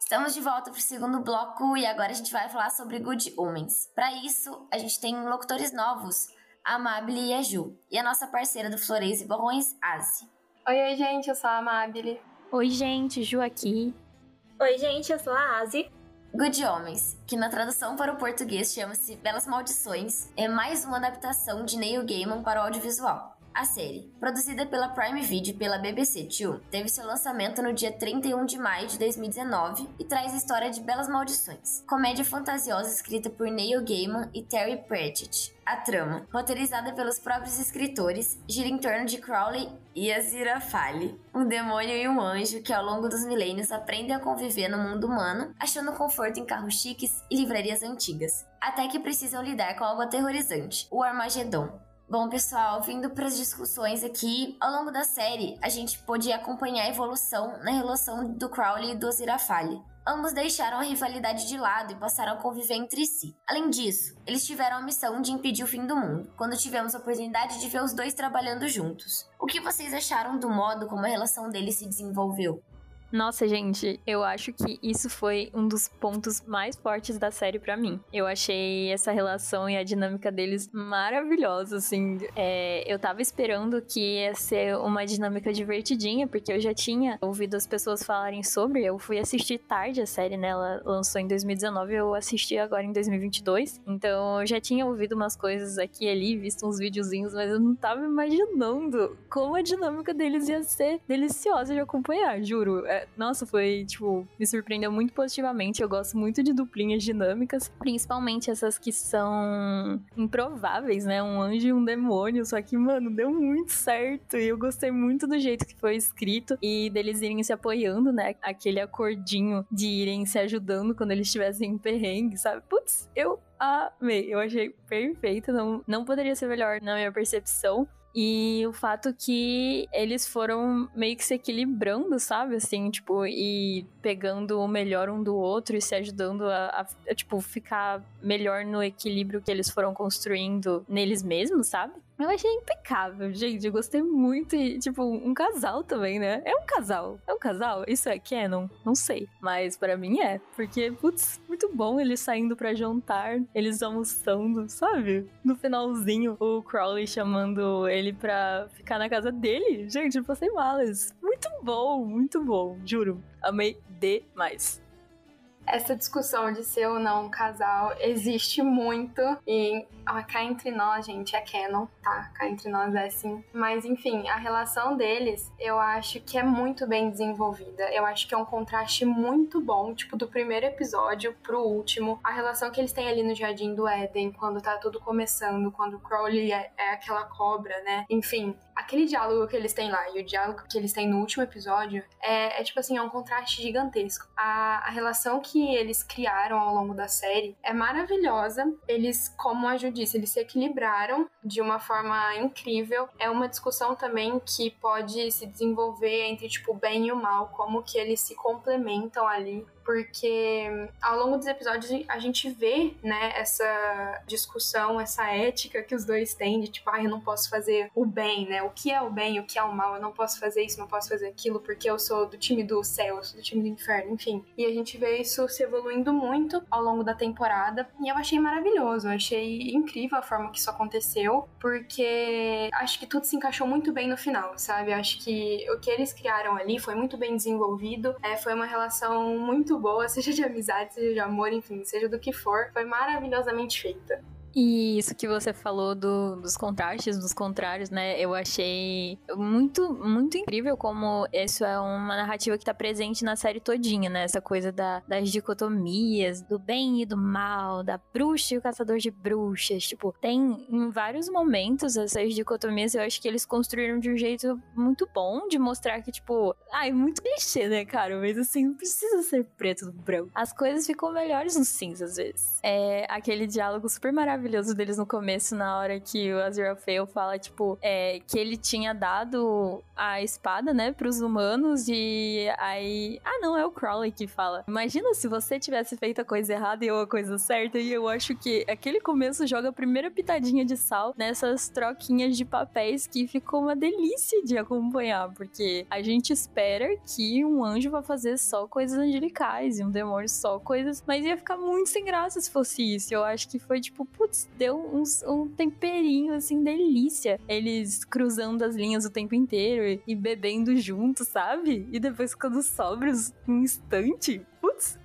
Estamos de volta para o segundo bloco e agora a gente vai falar sobre Good Homens. Para isso, a gente tem locutores novos, a Amabile e a Ju, e a nossa parceira do Flores e Borrões, Asi. Oi, oi, gente, eu sou a Amabile. Oi, gente, Ju aqui. Oi, gente, eu sou a Asi. Good Homens, que na tradução para o português chama-se Belas Maldições, é mais uma adaptação de Neil Gaiman para o audiovisual. A série, produzida pela Prime Video e pela BBC Two, teve seu lançamento no dia 31 de maio de 2019 e traz a história de Belas Maldições, comédia fantasiosa escrita por Neil Gaiman e Terry Pratchett. A trama, roteirizada pelos próprios escritores, gira em torno de Crowley e Aziraphale, um demônio e um anjo que ao longo dos milênios aprendem a conviver no mundo humano, achando conforto em carros chiques e livrarias antigas, até que precisam lidar com algo aterrorizante, o Armagedon, Bom, pessoal, vindo para as discussões aqui, ao longo da série, a gente pôde acompanhar a evolução na relação do Crowley e do Zirafale. Ambos deixaram a rivalidade de lado e passaram a conviver entre si. Além disso, eles tiveram a missão de impedir o fim do mundo, quando tivemos a oportunidade de ver os dois trabalhando juntos. O que vocês acharam do modo como a relação deles se desenvolveu? Nossa, gente, eu acho que isso foi um dos pontos mais fortes da série para mim. Eu achei essa relação e a dinâmica deles maravilhosa, assim. É, eu tava esperando que ia ser uma dinâmica divertidinha, porque eu já tinha ouvido as pessoas falarem sobre. Eu fui assistir tarde a série, né? Ela lançou em 2019, eu assisti agora em 2022. Então eu já tinha ouvido umas coisas aqui e ali, visto uns videozinhos, mas eu não tava imaginando como a dinâmica deles ia ser deliciosa de acompanhar, juro. É, nossa, foi, tipo, me surpreendeu muito positivamente. Eu gosto muito de duplinhas dinâmicas, principalmente essas que são improváveis, né? Um anjo e um demônio. Só que, mano, deu muito certo. E eu gostei muito do jeito que foi escrito e deles irem se apoiando, né? Aquele acordinho de irem se ajudando quando eles estivessem em perrengue, sabe? Putz, eu amei. Eu achei perfeito. Não, não poderia ser melhor na minha percepção. E o fato que eles foram meio que se equilibrando, sabe? Assim, tipo, e pegando o melhor um do outro e se ajudando a, a, a tipo, ficar melhor no equilíbrio que eles foram construindo neles mesmos, sabe? Eu achei impecável, gente. Eu gostei muito. E, tipo, um casal também, né? É um casal. É um casal? Isso é canon? Não sei. Mas para mim é. Porque, putz, muito bom eles saindo para jantar, eles almoçando, sabe? No finalzinho, o Crowley chamando ele pra ficar na casa dele. Gente, eu passei malas. Muito bom, muito bom. Juro. Amei demais essa discussão de ser ou não um casal existe muito e ó, cá entre nós, gente, é canon, tá? Cá entre nós é assim. Mas enfim, a relação deles eu acho que é muito bem desenvolvida. Eu acho que é um contraste muito bom, tipo, do primeiro episódio pro último. A relação que eles têm ali no Jardim do Éden, quando tá tudo começando, quando Crowley é, é aquela cobra, né? Enfim, aquele diálogo que eles têm lá e o diálogo que eles têm no último episódio é, é tipo assim, é um contraste gigantesco. A, a relação que eles criaram ao longo da série é maravilhosa. Eles, como a Ju disse, eles se equilibraram de uma forma incrível. É uma discussão também que pode se desenvolver entre tipo o bem e o mal, como que eles se complementam ali porque ao longo dos episódios a gente vê, né, essa discussão, essa ética que os dois têm de tipo, ah, eu não posso fazer o bem, né? O que é o bem, o que é o mal? Eu não posso fazer isso, não posso fazer aquilo porque eu sou do time do céu, eu sou do time do inferno, enfim. E a gente vê isso se evoluindo muito ao longo da temporada e eu achei maravilhoso, eu achei incrível a forma que isso aconteceu, porque acho que tudo se encaixou muito bem no final, sabe? Eu acho que o que eles criaram ali foi muito bem desenvolvido, é, foi uma relação muito muito boa, seja de amizade, seja de amor, enfim, seja do que for, foi maravilhosamente feita. E isso que você falou do, dos contrastes, dos contrários, né? Eu achei muito, muito incrível como isso é uma narrativa que tá presente na série todinha, né? Essa coisa da, das dicotomias, do bem e do mal, da bruxa e o caçador de bruxas. Tipo, tem em vários momentos essas dicotomias, eu acho que eles construíram de um jeito muito bom de mostrar que, tipo, ai, muito clichê, né, cara? Mas assim, não precisa ser preto no branco. As coisas ficam melhores no cinza, às vezes. É aquele diálogo super maravilhoso maravilhoso deles no começo, na hora que o Azrael fala, tipo, é, que ele tinha dado a espada, né, pros humanos e aí... Ah, não, é o Crowley que fala. Imagina se você tivesse feito a coisa errada e eu a coisa certa e eu acho que aquele começo joga a primeira pitadinha de sal nessas troquinhas de papéis que ficou uma delícia de acompanhar, porque a gente espera que um anjo vá fazer só coisas angelicais e um demônio só coisas, mas ia ficar muito sem graça se fosse isso. Eu acho que foi tipo, putz, putz, deu uns, um temperinho, assim, delícia. Eles cruzando as linhas o tempo inteiro e bebendo juntos, sabe? E depois ficando sóbrios um instante.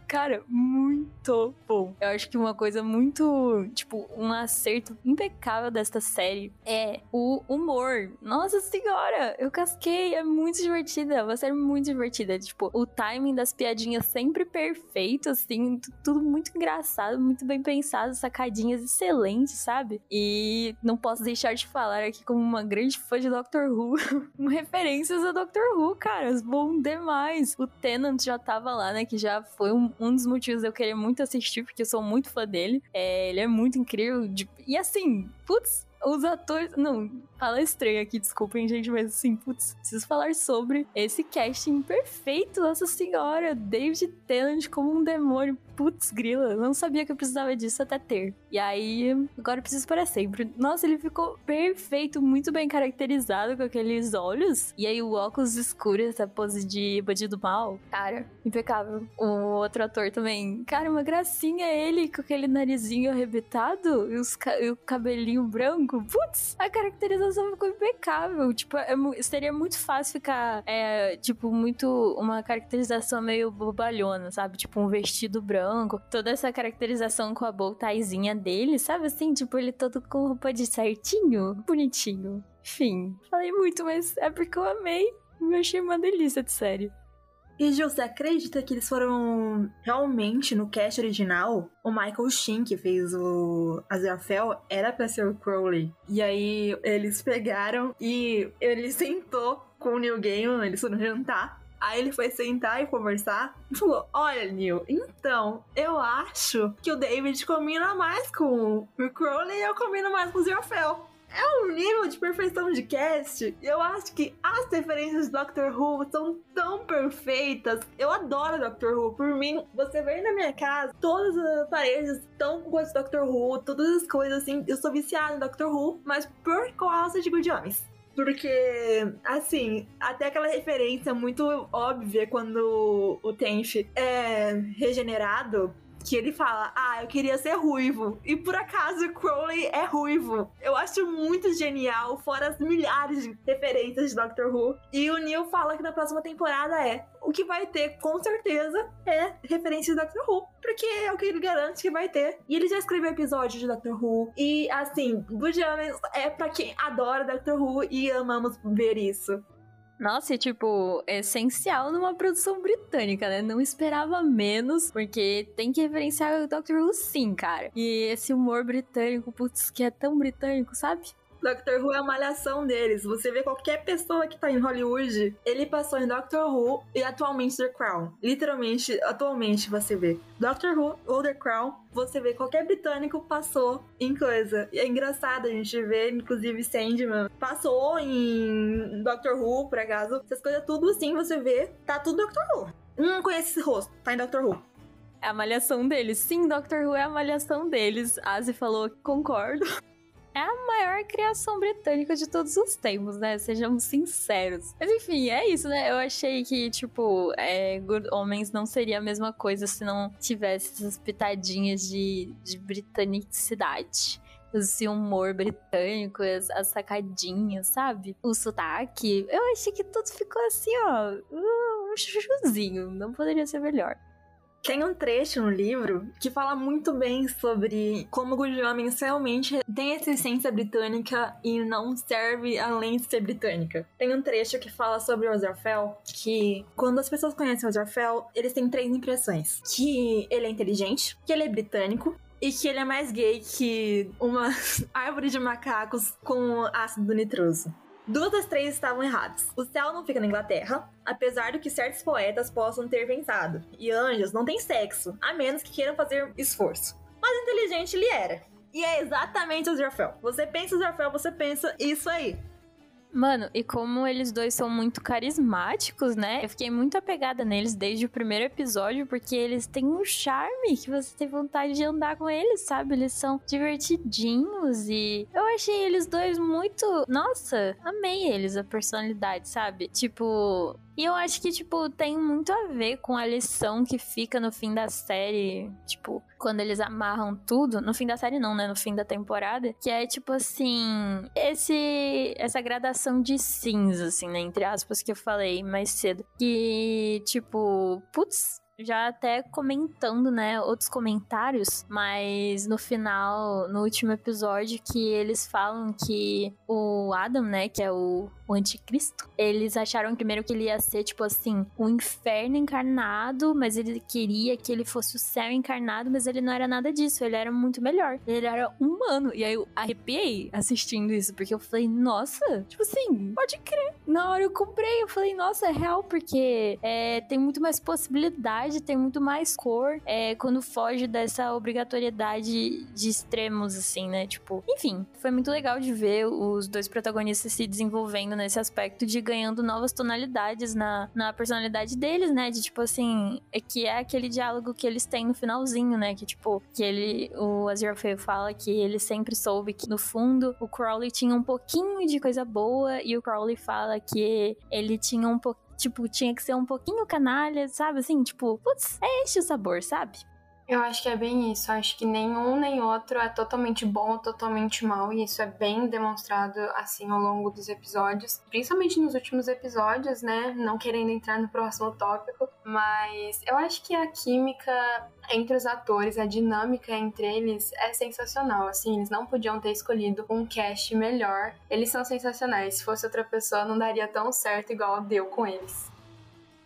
Cara, muito bom. Eu acho que uma coisa muito, tipo, um acerto impecável desta série é o humor. Nossa senhora, eu casquei, é muito divertida, é uma série muito divertida. Tipo, o timing das piadinhas sempre perfeito, assim, tudo muito engraçado, muito bem pensado, sacadinhas excelentes, sabe? E não posso deixar de falar aqui como uma grande fã de Doctor Who, referências a Doctor Who, cara, bom demais. O Tennant já tava lá, né, que já foi um, um dos motivos eu querer muito assistir, porque eu sou muito fã dele. É, ele é muito incrível. De... E assim, putz, os atores. Não, fala estranha aqui, desculpem, gente, mas assim, putz, preciso falar sobre esse casting perfeito, nossa senhora, David Tennant como um demônio, putz, grila, não sabia que eu precisava disso até ter. E aí, agora eu preciso para sempre. Nossa, ele ficou perfeito, muito bem caracterizado com aqueles olhos, e aí o óculos escuro, essa pose de bandido mal, cara, impecável. O outro ator também, cara, uma gracinha ele, com aquele narizinho arrebitado e, ca e o cabelinho branco, putz, a caracterização ficou impecável. Tipo, é, seria muito fácil ficar, é, tipo, muito. Uma caracterização meio bobalhona, sabe? Tipo, um vestido branco. Toda essa caracterização com a boltaizinha dele, sabe assim? Tipo, ele todo com roupa de certinho, bonitinho. Enfim, falei muito, mas é porque eu amei. Eu achei uma delícia de série. E Gil, você acredita que eles foram realmente no cast original? O Michael Sheen, que fez o Azrael, era pra ser o Crowley. E aí eles pegaram e ele sentou com o Neil Gaiman, eles foram jantar. Aí ele foi sentar e conversar e falou: Olha, Neil, então, eu acho que o David combina mais com o Crowley e eu combino mais com o Azrael é um nível de perfeição de cast. Eu acho que as referências de Doctor Who são tão perfeitas. Eu adoro Doctor Who. Por mim, você vem na minha casa, todas as paredes estão com coisas de Doctor Who, todas as coisas assim. Eu sou viciada em Doctor Who, mas por causa de Good Homens. Porque, assim, até aquela referência muito óbvia quando o Tench é regenerado que ele fala: Ah, eu queria ser ruivo. E por acaso Crowley é ruivo. Eu acho muito genial, fora as milhares de referências de Doctor Who. E o Neil fala que na próxima temporada é. O que vai ter, com certeza, é referência de Doctor Who. Porque é o que ele garante que vai ter. E ele já escreveu episódios de Doctor Who. E assim, Good Omens é para quem adora Doctor Who e amamos ver isso. Nossa, e tipo, é essencial numa produção britânica, né? Não esperava menos, porque tem que referenciar o Doctor Who sim, cara. E esse humor britânico, putz, que é tão britânico, sabe? Doctor Who é a malhação deles. Você vê qualquer pessoa que tá em Hollywood, ele passou em Doctor Who e atualmente The Crown. Literalmente, atualmente você vê Doctor Who ou The Crown, você vê qualquer britânico passou em coisa. E é engraçado a gente ver, inclusive Sandman, passou em Doctor Who, por acaso. Essas coisas tudo assim, você vê, tá tudo Doctor Who. Não conhece esse rosto, tá em Doctor Who. É a malhação deles. Sim, Doctor Who é a malhação deles. Asi falou, concordo é a maior criação britânica de todos os tempos, né? Sejamos sinceros. Mas enfim, é isso, né? Eu achei que, tipo, é, Good Homens não seria a mesma coisa se não tivesse essas pitadinhas de, de britanicidade esse humor britânico, as, as, sacadinhas, sabe? O sotaque. Eu achei que tudo ficou assim, ó. Um chuchuzinho. Não poderia ser melhor. Tem um trecho no livro que fala muito bem sobre como Good Homens realmente tem essa essência britânica e não serve além de ser britânica. Tem um trecho que fala sobre o Ozarfel que quando as pessoas conhecem o Ozarfel, eles têm três impressões. Que ele é inteligente, que ele é britânico e que ele é mais gay que uma árvore de macacos com ácido nitroso. Duas das três estavam erradas. O céu não fica na Inglaterra, apesar do que certos poetas possam ter pensado. E anjos não têm sexo, a menos que queiram fazer esforço. Mas inteligente ele era. E é exatamente o Zerfel. Você pensa o Zerfel, você pensa isso aí. Mano, e como eles dois são muito carismáticos, né? Eu fiquei muito apegada neles desde o primeiro episódio, porque eles têm um charme que você tem vontade de andar com eles, sabe? Eles são divertidinhos e eu achei eles dois muito. Nossa, amei eles, a personalidade, sabe? Tipo, e eu acho que, tipo, tem muito a ver com a lição que fica no fim da série. Tipo, quando eles amarram tudo. No fim da série, não, né? No fim da temporada. Que é, tipo assim. Esse. Essa gradação de cinza, assim, né? Entre aspas, que eu falei mais cedo. Que, tipo. Putz, já até comentando, né, outros comentários, mas no final, no último episódio, que eles falam que o Adam, né, que é o o anticristo. Eles acharam primeiro que ele ia ser, tipo assim, o um inferno encarnado, mas ele queria que ele fosse o céu encarnado, mas ele não era nada disso, ele era muito melhor. Ele era humano. E aí eu arrepiei assistindo isso, porque eu falei, nossa, tipo assim, pode crer. Na hora eu comprei, eu falei, nossa, é real, porque é, tem muito mais possibilidade, tem muito mais cor, é, quando foge dessa obrigatoriedade de extremos, assim, né? Tipo, enfim, foi muito legal de ver os dois protagonistas se desenvolvendo nesse aspecto de ganhando novas tonalidades na, na personalidade deles, né? De tipo assim, é que é aquele diálogo que eles têm no finalzinho, né? Que tipo, que ele, o Aziraphale fala que ele sempre soube que no fundo o Crowley tinha um pouquinho de coisa boa e o Crowley fala que ele tinha um pouco tipo, tinha que ser um pouquinho canalha, sabe? Assim, tipo, putz, é este o sabor, sabe? Eu acho que é bem isso. Acho que nenhum nem outro é totalmente bom ou totalmente mal. E isso é bem demonstrado assim ao longo dos episódios. Principalmente nos últimos episódios, né? Não querendo entrar no próximo tópico. Mas eu acho que a química entre os atores, a dinâmica entre eles é sensacional. Assim, eles não podiam ter escolhido um cast melhor. Eles são sensacionais. Se fosse outra pessoa, não daria tão certo igual deu com eles.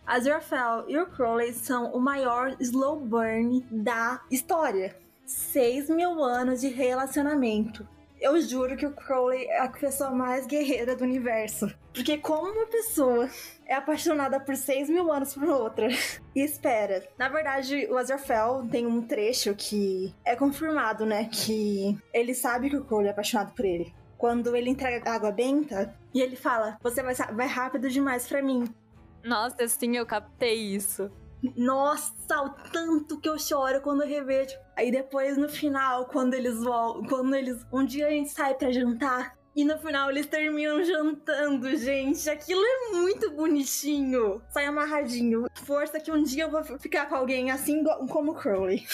Aziraphale e o Crowley são o maior slow burn da história. 6 mil anos de relacionamento. Eu juro que o Crowley é a pessoa mais guerreira do universo. Porque como uma pessoa é apaixonada por 6 mil anos por outra e espera. Na verdade, o Aziraphale tem um trecho que é confirmado, né? Que ele sabe que o Crowley é apaixonado por ele. Quando ele entrega água benta e ele fala: Você vai, vai rápido demais para mim. Nossa, sim, eu captei isso. Nossa, o tanto que eu choro quando eu revejo. Aí depois, no final, quando eles voltam, quando eles. Um dia a gente sai para jantar. E no final eles terminam jantando, gente. Aquilo é muito bonitinho. Sai amarradinho. Força que um dia eu vou ficar com alguém assim como o Crowley.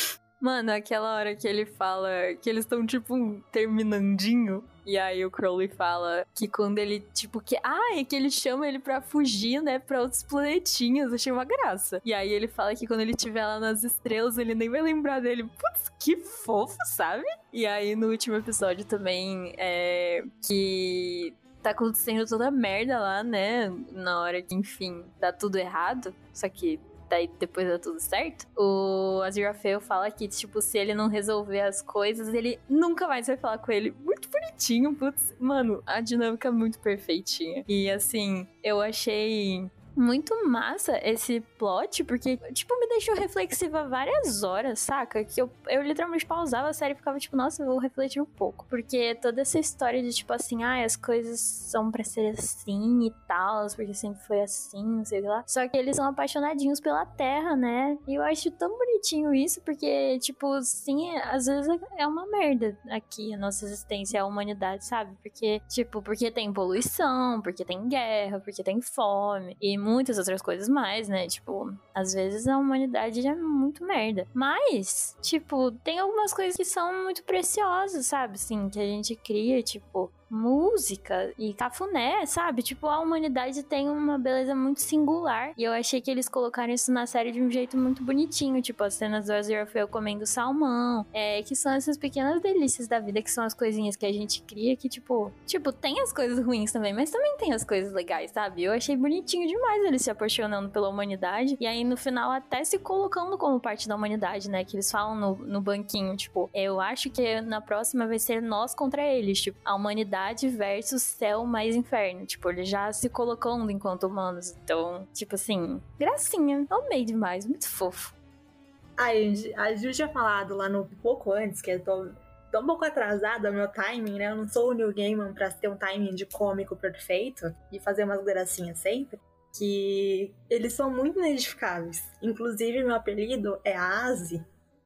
Mano, aquela hora que ele fala que eles estão, tipo, terminandinho. E aí o Crowley fala que quando ele, tipo, que. Ah, é que ele chama ele pra fugir, né? Pra outros planetinhos. Achei uma graça. E aí ele fala que quando ele estiver lá nas estrelas, ele nem vai lembrar dele. Putz, que fofo, sabe? E aí no último episódio também é. Que tá acontecendo toda merda lá, né? Na hora que, enfim, dá tudo errado. Só que daí depois dá tudo certo, o Aziraphale fala que, tipo, se ele não resolver as coisas, ele nunca mais vai falar com ele. Muito bonitinho, putz. Mano, a dinâmica é muito perfeitinha. E assim, eu achei muito massa esse plot, porque, tipo, me deixou reflexiva várias horas, saca? Que eu, eu literalmente pausava a série e ficava tipo, nossa, vou refletir um pouco. Porque toda essa história de, tipo assim, ah, as coisas são pra ser assim e tal, porque sempre foi assim, não sei lá. Só que eles são apaixonadinhos pela Terra, né? E eu acho tão bonitinho isso, porque, tipo, sim, às vezes é uma merda aqui a nossa existência, a humanidade, sabe? Porque, tipo, porque tem poluição, porque tem guerra, porque tem fome. E muitas outras coisas mais, né? Tipo, às vezes a humanidade é muito merda. Mas, tipo, tem algumas coisas que são muito preciosas, sabe? Assim, que a gente cria, tipo, música e cafuné, sabe? Tipo, a humanidade tem uma beleza muito singular. E eu achei que eles colocaram isso na série de um jeito muito bonitinho. Tipo, as cenas do Aziraphale comendo salmão. É, que são essas pequenas delícias da vida, que são as coisinhas que a gente cria, que, tipo... Tipo, tem as coisas ruins também, mas também tem as coisas legais, sabe? Eu achei bonitinho demais eles se apaixonando pela humanidade. E aí, no final, até se colocando como parte da humanidade, né? Que eles falam no, no banquinho, tipo... Eu acho que na próxima vai ser nós contra eles. Tipo, a humanidade humanidade versus céu mais inferno. Tipo, ele já se colocando enquanto humanos. Então, tipo assim, gracinha. Amei demais, muito fofo. Ai, a Ju tinha falado lá no pouco antes, que eu tô, tô um pouco atrasada o meu timing, né? Eu não sou o New Gaiman pra ter um timing de cômico perfeito e fazer umas gracinhas sempre. Que eles são muito identificáveis. Inclusive, meu apelido é Aze,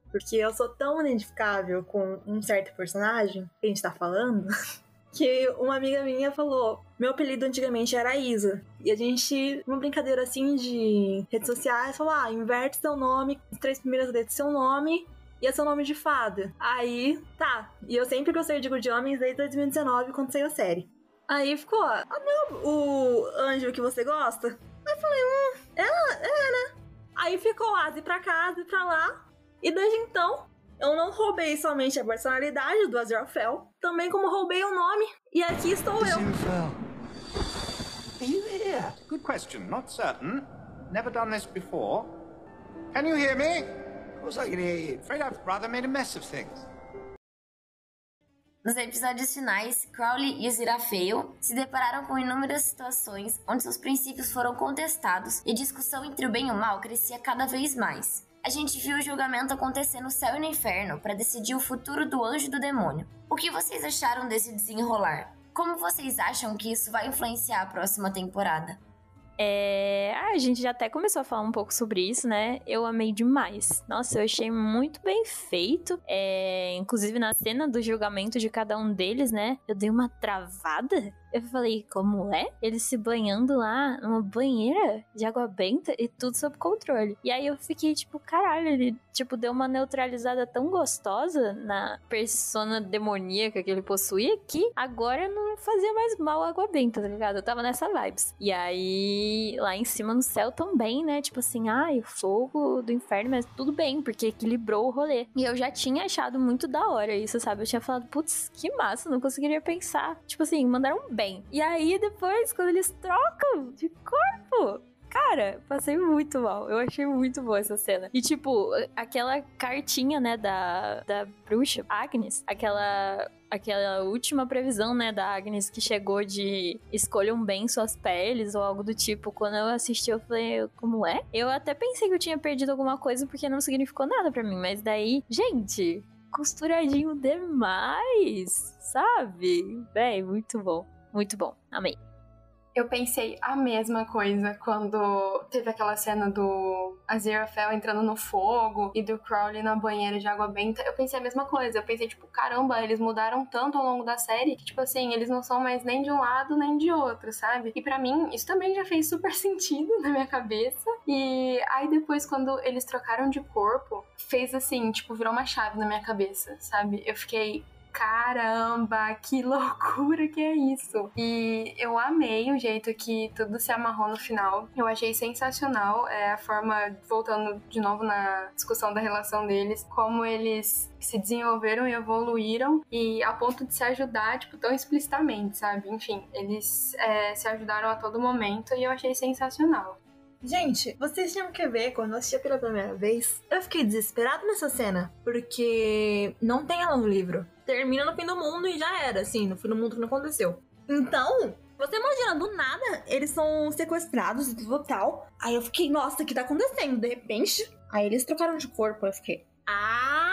porque eu sou tão identificável com um certo personagem que a gente tá falando que uma amiga minha falou: meu apelido antigamente era Isa. E a gente, uma brincadeira assim de redes sociais, falou: ah, inverte seu nome, as três primeiras letras do seu nome e é seu nome de fada. Aí, tá. E eu sempre gostei de de Homens desde 2019, quando saiu a série. Aí ficou, ah, o anjo que você gosta? Aí eu falei, hum, ela é, né? Aí ficou Asi pra cá, Asi pra lá. E desde então, eu não roubei somente a personalidade do Aziraphale, também como roubei o nome. E aqui estou eu. question, not certain. Never done this before. Can you hear me? Of course I can hear you. Afraid I've rather made a mess of things. Nos episódios finais, Crowley e Zirafeio se depararam com inúmeras situações onde seus princípios foram contestados e a discussão entre o bem e o mal crescia cada vez mais. A gente viu o julgamento acontecer no céu e no inferno para decidir o futuro do anjo e do demônio. O que vocês acharam desse desenrolar? Como vocês acham que isso vai influenciar a próxima temporada? É... Ah, a gente já até começou a falar um pouco sobre isso, né? Eu amei demais. Nossa, eu achei muito bem feito. É... Inclusive na cena do julgamento de cada um deles, né? Eu dei uma travada. Eu falei, como é? Eles se banhando lá numa banheira de água benta e tudo sob controle. E aí eu fiquei tipo, caralho, ele tipo deu uma neutralizada tão gostosa na persona demoníaca que ele possuía que agora não fazia mais mal a água benta, tá ligado? Eu tava nessa vibes. E aí lá em cima no céu também, né? Tipo assim, ai, o fogo do inferno, mas tudo bem, porque equilibrou o rolê. E eu já tinha achado muito da hora isso, sabe? Eu tinha falado, putz, que massa, não conseguiria pensar. Tipo assim, mandaram bem bem. E aí depois, quando eles trocam de corpo, Cara, passei muito mal. Eu achei muito boa essa cena. E, tipo, aquela cartinha, né, da, da bruxa, Agnes, aquela aquela última previsão, né, da Agnes que chegou de escolham bem suas peles ou algo do tipo. Quando eu assisti, eu falei, como é? Eu até pensei que eu tinha perdido alguma coisa porque não significou nada para mim, mas daí, gente, costuradinho demais, sabe? Véi, muito bom. Muito bom. Amei. Eu pensei a mesma coisa quando teve aquela cena do Aziraphale entrando no fogo e do Crowley na banheira de água benta. Eu pensei a mesma coisa. Eu pensei, tipo, caramba, eles mudaram tanto ao longo da série que, tipo assim, eles não são mais nem de um lado nem de outro, sabe? E para mim, isso também já fez super sentido na minha cabeça. E aí depois, quando eles trocaram de corpo, fez assim, tipo, virou uma chave na minha cabeça, sabe? Eu fiquei, caramba, que loucura que é isso. E eu amei o jeito que tudo se amarrou no final. Eu achei sensacional é, a forma, voltando de novo na discussão da relação deles, como eles se desenvolveram e evoluíram e a ponto de se ajudar, tipo, tão explicitamente, sabe? Enfim, eles é, se ajudaram a todo momento e eu achei sensacional. Gente, vocês tinham que ver, quando eu assisti pela primeira vez, eu fiquei desesperado nessa cena, porque não tem ela no livro. Termina no fim do mundo e já era, assim, no fim do mundo não aconteceu. Então, você imagina, do nada, eles são sequestrados e tal. Aí eu fiquei, nossa, o que tá acontecendo? De repente, aí eles trocaram de corpo. Eu fiquei, ah!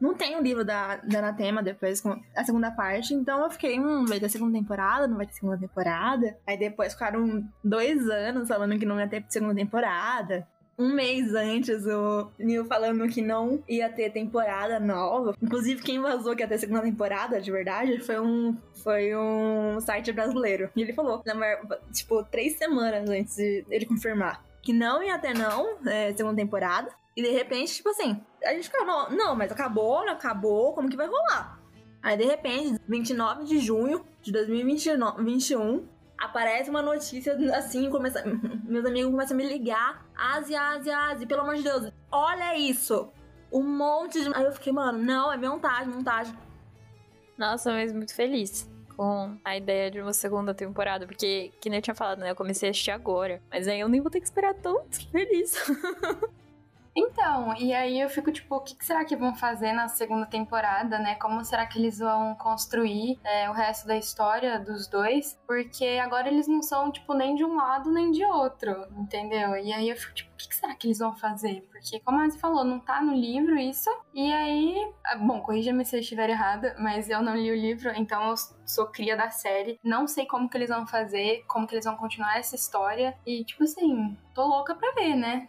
Não tem o livro da, da Anatema depois com a segunda parte, então eu fiquei, hum, vai ter segunda temporada, não vai ter segunda temporada. Aí depois ficaram dois anos falando que não ia ter segunda temporada um mês antes o Neil falando que não ia ter temporada nova. Inclusive, quem vazou que ia ter segunda temporada, de verdade, foi um, foi um site brasileiro. E ele falou, tipo, três semanas antes de ele confirmar que não ia ter não, é, segunda temporada. E de repente, tipo assim, a gente ficava, não, não, mas acabou, não acabou, como que vai rolar? Aí de repente, 29 de junho de 2021, aparece uma notícia assim, começa, meus amigos começam a me ligar, Ásia, Ásia, Ásia, pelo amor de Deus, olha isso! Um monte de. Aí eu fiquei, mano, não, é montagem, montagem. Nossa, mas muito feliz com a ideia de uma segunda temporada, porque, que nem eu tinha falado, né? Eu comecei a assistir agora, mas aí eu nem vou ter que esperar tanto. Feliz. Então, e aí eu fico tipo, o que será que vão fazer na segunda temporada, né? Como será que eles vão construir é, o resto da história dos dois? Porque agora eles não são, tipo, nem de um lado nem de outro, entendeu? E aí eu fico tipo, o que será que eles vão fazer? Porque, como a Asi falou, não tá no livro isso. E aí, ah, bom, corrija-me se eu estiver errada, mas eu não li o livro, então eu sou cria da série. Não sei como que eles vão fazer, como que eles vão continuar essa história. E, tipo assim, tô louca pra ver, né?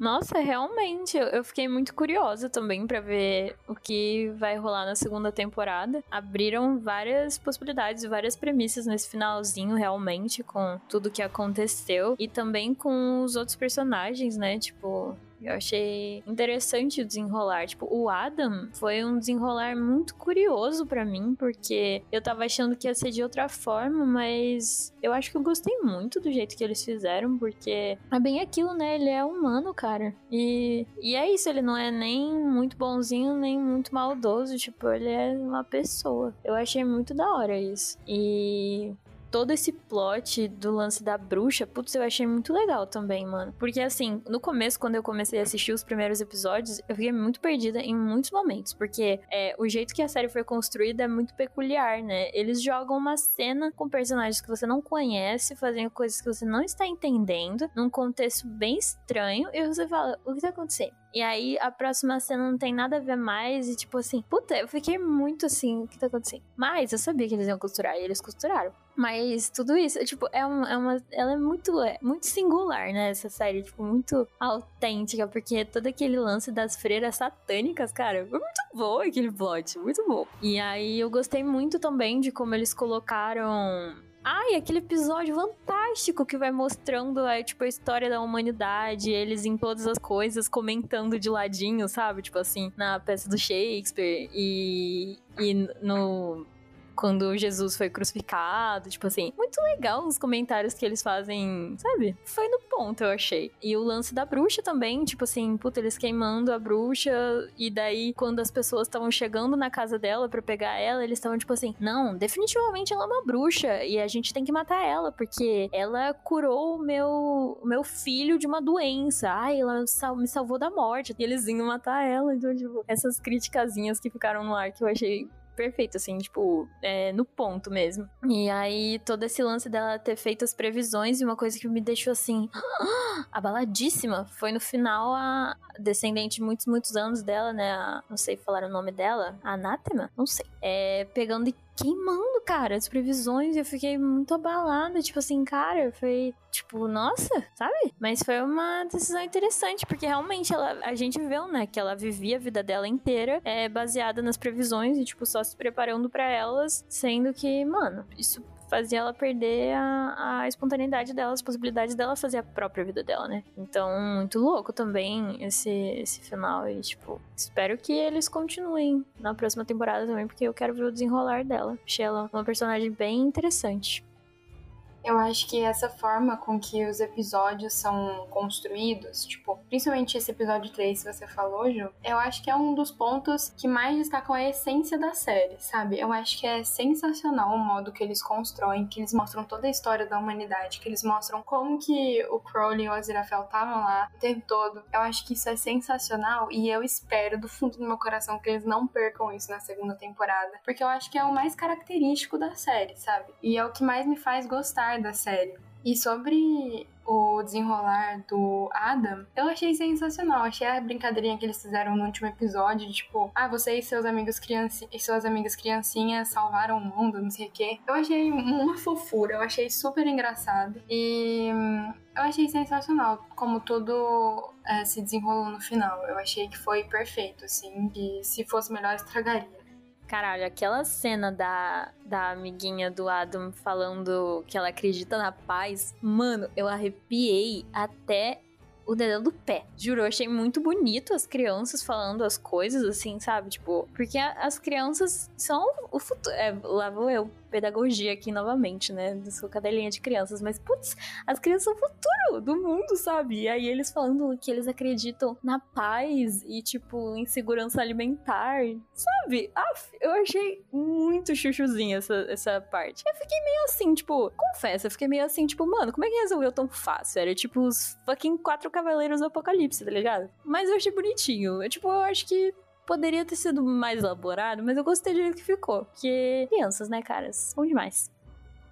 Nossa, realmente, eu fiquei muito curiosa também para ver o que vai rolar na segunda temporada. Abriram várias possibilidades, várias premissas nesse finalzinho, realmente, com tudo que aconteceu e também com os outros personagens, né? Tipo, eu achei interessante o desenrolar. Tipo, o Adam foi um desenrolar muito curioso para mim, porque eu tava achando que ia ser de outra forma, mas eu acho que eu gostei muito do jeito que eles fizeram, porque é bem aquilo, né? Ele é humano, cara. E, e é isso, ele não é nem muito bonzinho, nem muito maldoso. Tipo, ele é uma pessoa. Eu achei muito da hora isso. E todo esse plot do lance da bruxa, putz, eu achei muito legal também, mano. Porque assim, no começo, quando eu comecei a assistir os primeiros episódios, eu fiquei muito perdida em muitos momentos. Porque é, o jeito que a série foi construída é muito peculiar, né? Eles jogam uma cena com personagens que você não conhece, fazendo coisas que você não está entendendo, num contexto bem estranho, e você fala, o que tá acontecendo? E aí a próxima cena não tem nada a ver mais. E tipo assim, puta, eu fiquei muito assim, o que tá acontecendo? Mas eu sabia que eles iam costurar e eles costuraram. Mas tudo isso, tipo, é, um, é uma. Ela é muito, é muito singular, né? Essa série, tipo, muito autêntica, porque todo aquele lance das freiras satânicas, cara, foi muito bom aquele plot, muito bom. E aí eu gostei muito também de como eles colocaram Ai, aquele episódio fantástico que vai mostrando a, tipo, a história da humanidade, eles em todas as coisas comentando de ladinho, sabe? Tipo assim, na peça do Shakespeare e, e no quando Jesus foi crucificado, tipo assim, muito legal os comentários que eles fazem, sabe? Foi no ponto, eu achei. E o lance da bruxa também, tipo assim, puta, eles queimando a bruxa, e daí quando as pessoas estavam chegando na casa dela para pegar ela, eles estavam tipo assim, não, definitivamente ela é uma bruxa, e a gente tem que matar ela, porque ela curou o meu, meu filho de uma doença, ai, ela sal me salvou da morte, e eles iam matar ela, então, tipo, essas criticazinhas que ficaram no ar que eu achei perfeito, assim, tipo, é, no ponto mesmo. E aí, todo esse lance dela ter feito as previsões e uma coisa que me deixou assim, abaladíssima foi no final a descendente de muitos, muitos anos dela, né? A, não sei falar o nome dela, Anátema? Não sei. É, pegando e queimando, cara, as previsões. Eu fiquei muito abalada. Tipo assim, cara, foi tipo, nossa, sabe? Mas foi uma decisão interessante, porque realmente ela, a gente viu, né, que ela vivia a vida dela inteira é, baseada nas previsões e, tipo, só se preparando para elas, sendo que, mano, isso fazia ela perder a, a espontaneidade dela, as possibilidades dela fazer a própria vida dela, né? Então, muito louco também esse, esse final. E, tipo, espero que eles continuem na próxima temporada também, porque eu quero ver o desenrolar dela. Achei ela uma personagem bem interessante. Eu acho que essa forma com que os episódios são construídos, tipo, principalmente esse episódio 3 que você falou, Ju, eu acho que é um dos pontos que mais destacam a essência da série, sabe? Eu acho que é sensacional o modo que eles constroem, que eles mostram toda a história da humanidade, que eles mostram como que o Crowley e o Aziraphale estavam lá o tempo todo. Eu acho que isso é sensacional e eu espero do fundo do meu coração que eles não percam isso na segunda temporada, porque eu acho que é o mais característico da série, sabe? E é o que mais me faz gostar da série. E sobre o desenrolar do Adam, eu achei sensacional. Achei a brincadeirinha que eles fizeram no último episódio, de, tipo, ah, você e seus amigos crianci e suas amigas criancinhas salvaram o mundo, não sei o quê. Eu achei uma fofura, eu achei super engraçado. E hum, eu achei sensacional como tudo é, se desenrolou no final. Eu achei que foi perfeito, assim, e se fosse melhor estragaria. Caralho, aquela cena da, da amiguinha do Adam falando que ela acredita na paz, mano, eu arrepiei até o dedo do pé. Juro, eu achei muito bonito as crianças falando as coisas, assim, sabe? Tipo, porque a, as crianças são o futuro. É, lá vou eu pedagogia aqui novamente, né? Sou cadelinha de crianças, mas putz, as crianças são o futuro do mundo, sabe? E aí eles falando que eles acreditam na paz e, tipo, em segurança alimentar, sabe? Aff, eu achei muito chuchuzinha essa, essa parte. Eu fiquei meio assim, tipo, confesso, eu fiquei meio assim, tipo, mano, como é que resolveu tão fácil? Era tipo os fucking quatro cavaleiros do apocalipse, tá ligado? Mas eu achei bonitinho. Eu, tipo, eu acho que Poderia ter sido mais elaborado, mas eu gostei do jeito que ficou. Porque crianças, né, caras? São demais.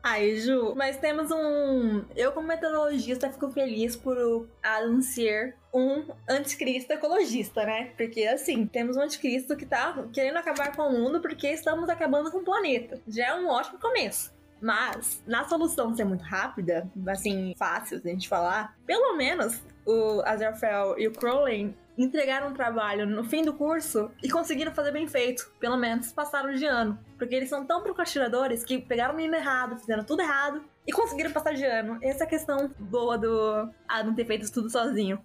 Ai, Ju, mas temos um. Eu, como metodologista, fico feliz por Adam ser um anticristo ecologista, né? Porque, assim, temos um anticristo que tá querendo acabar com o mundo porque estamos acabando com o planeta. Já é um ótimo começo. Mas, na solução ser muito rápida, assim, fácil de a gente falar, pelo menos o Azrael e o Crowley entregaram um trabalho no fim do curso e conseguiram fazer bem feito. Pelo menos passaram de ano. Porque eles são tão procrastinadores que pegaram o menino errado, fizeram tudo errado e conseguiram passar de ano. Essa é a questão boa do Adam ter feito tudo sozinho.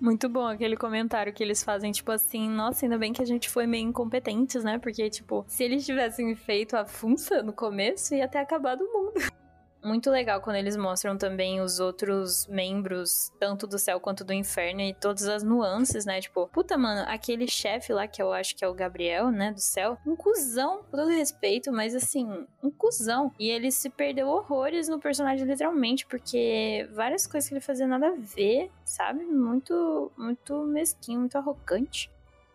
Muito bom aquele comentário que eles fazem, tipo assim, nossa, ainda bem que a gente foi meio incompetentes, né? Porque, tipo, se eles tivessem feito a funça no começo, ia ter acabado o mundo. muito legal quando eles mostram também os outros membros, tanto do céu quanto do inferno, e todas as nuances, né? Tipo, puta, mano, aquele chefe lá, que eu acho que é o Gabriel, né, do céu, um cuzão, com todo respeito, mas assim, um cuzão. E ele se perdeu horrores no personagem, literalmente, porque várias coisas que ele fazia nada a ver, sabe? Muito, muito mesquinho, muito arrogante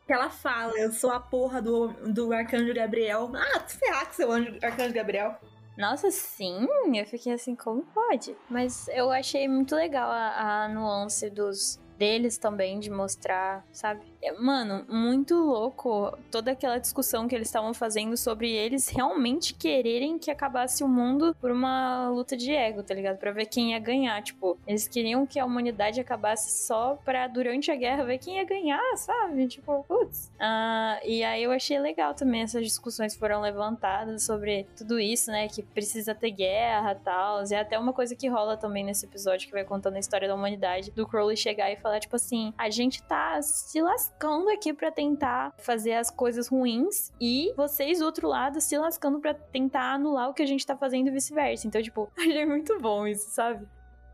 que ela fala, eu sou a porra do, do Arcanjo Gabriel. Ah, tu ferrar com seu anjo, Arcanjo Gabriel. Nossa, sim, eu fiquei assim, como pode? Mas eu achei muito legal a, a nuance dos deles também de mostrar, sabe? É, mano, muito louco toda aquela discussão que eles estavam fazendo sobre eles realmente quererem que acabasse o mundo por uma luta de ego, tá ligado? Pra ver quem ia ganhar. Tipo, eles queriam que a humanidade acabasse só pra durante a guerra ver quem ia ganhar, sabe? Tipo, putz. Uh, e aí eu achei legal também essas discussões foram levantadas sobre tudo isso, né? Que precisa ter guerra e tal. E até uma coisa que rola também nesse episódio que vai contando a história da humanidade, do Crowley chegar e falar, tipo assim, a gente tá se lascando lascando aqui para tentar fazer as coisas ruins e vocês, do outro lado, se lascando para tentar anular o que a gente tá fazendo e vice-versa. Então, tipo, achei muito bom isso, sabe?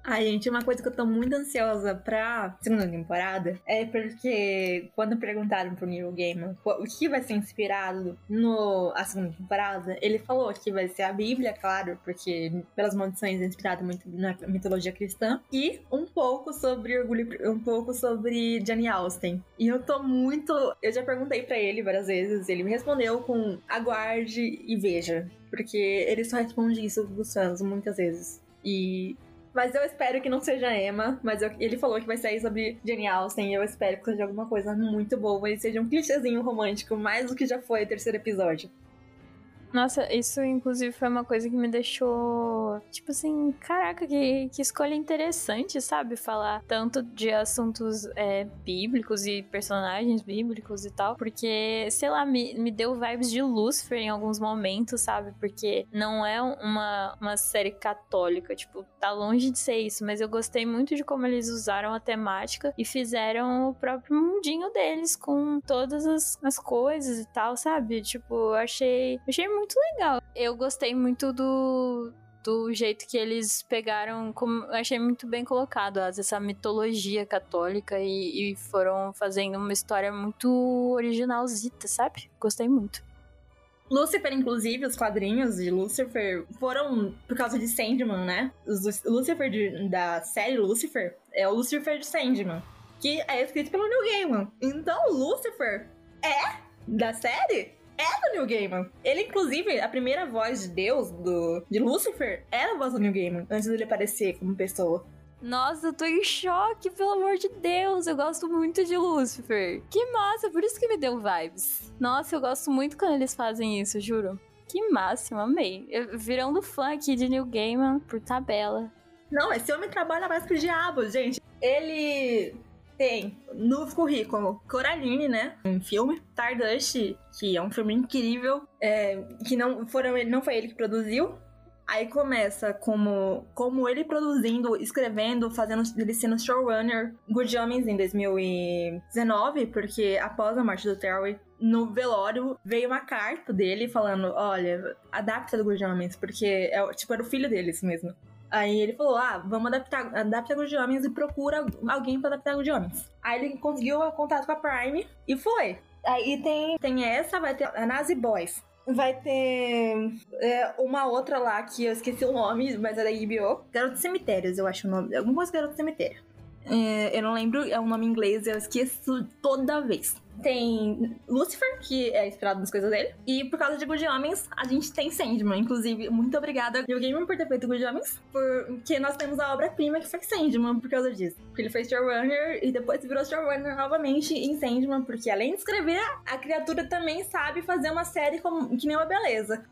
Ai, gente, uma coisa que eu tô muito ansiosa pra segunda temporada é porque quando perguntaram pro Neil Gaiman o que vai ser inspirado no a segunda temporada, ele falou que vai ser a Bíblia, claro, porque pelas maldições é inspirado muito na mitologia cristã, e um pouco sobre orgulho, um pouco sobre Jane Austen. E eu tô muito. Eu já perguntei para ele várias vezes, ele me respondeu com aguarde e veja. Porque ele só responde isso dos fãs muitas vezes. E mas eu espero que não seja Emma. Mas eu, ele falou que vai sair sobre Jane Austen. Eu espero que seja alguma coisa muito boa e seja um clichêzinho romântico, mais do que já foi o terceiro episódio. Nossa, isso inclusive foi uma coisa que me deixou, tipo assim, caraca, que, que escolha interessante, sabe? Falar tanto de assuntos é, bíblicos e personagens bíblicos e tal, porque, sei lá, me, me deu vibes de Lúcifer em alguns momentos, sabe? Porque não é uma, uma série católica, tipo, tá longe de ser isso, mas eu gostei muito de como eles usaram a temática e fizeram o próprio mundinho deles com todas as, as coisas e tal, sabe? Tipo, achei, achei muito muito legal. Eu gostei muito do, do jeito que eles pegaram, como achei muito bem colocado, essa mitologia católica e, e, foram fazendo uma história muito originalzita, sabe? Gostei muito. Lucifer, inclusive, os quadrinhos de Lucifer foram por causa de Sandman, né? Os Lucifer de, da série Lucifer é o Lucifer de Sandman, que é escrito pelo Neil Gaiman. Então, Lucifer é da série é do Neil Gaiman. Ele, inclusive, a primeira voz de Deus, do, de Lucifer, era a voz do Neil Gaiman, antes dele aparecer como pessoa. Nossa, eu tô em choque, pelo amor de Deus. Eu gosto muito de Lucifer. Que massa, por isso que me deu vibes. Nossa, eu gosto muito quando eles fazem isso, juro. Que máximo, amei. Eu, virando fã aqui de Neil Gaiman por tabela. Não, esse homem trabalha mais que o diabo, gente. Ele tem no currículo Coraline, né? Um filme. Stardust, que é um filme incrível. É, que não, foram, não foi ele que produziu. Aí começa como, como ele produzindo, escrevendo, fazendo ele sendo showrunner Good Homens em 2019, porque após a morte do Terry, no velório veio uma carta dele falando: olha, adapta do Good Homens, porque é, tipo, era o filho deles mesmo. Aí ele falou: ah, vamos adaptar, adaptar de Homens e procura alguém pra adaptar de Homens. Aí ele conseguiu contato com a Prime e foi. Aí tem, tem essa, vai ter a Nazi Boys. Vai ter é, uma outra lá que eu esqueci o nome, mas é da HBO. Garoto Cemitérios, eu acho o nome. Alguma coisa Garoto Cemitério. É, eu não lembro, é um nome inglês, eu esqueço toda vez tem Lucifer, que é inspirado nas coisas dele. E por causa de Good Homens, a gente tem Sandman. Inclusive, muito obrigada Neil Gaiman por ter feito Good Homens, porque nós temos a obra-prima que foi Sandman por causa disso. Porque ele foi showrunner e depois virou showrunner novamente em Sandman, porque além de escrever, a criatura também sabe fazer uma série como, que nem uma beleza.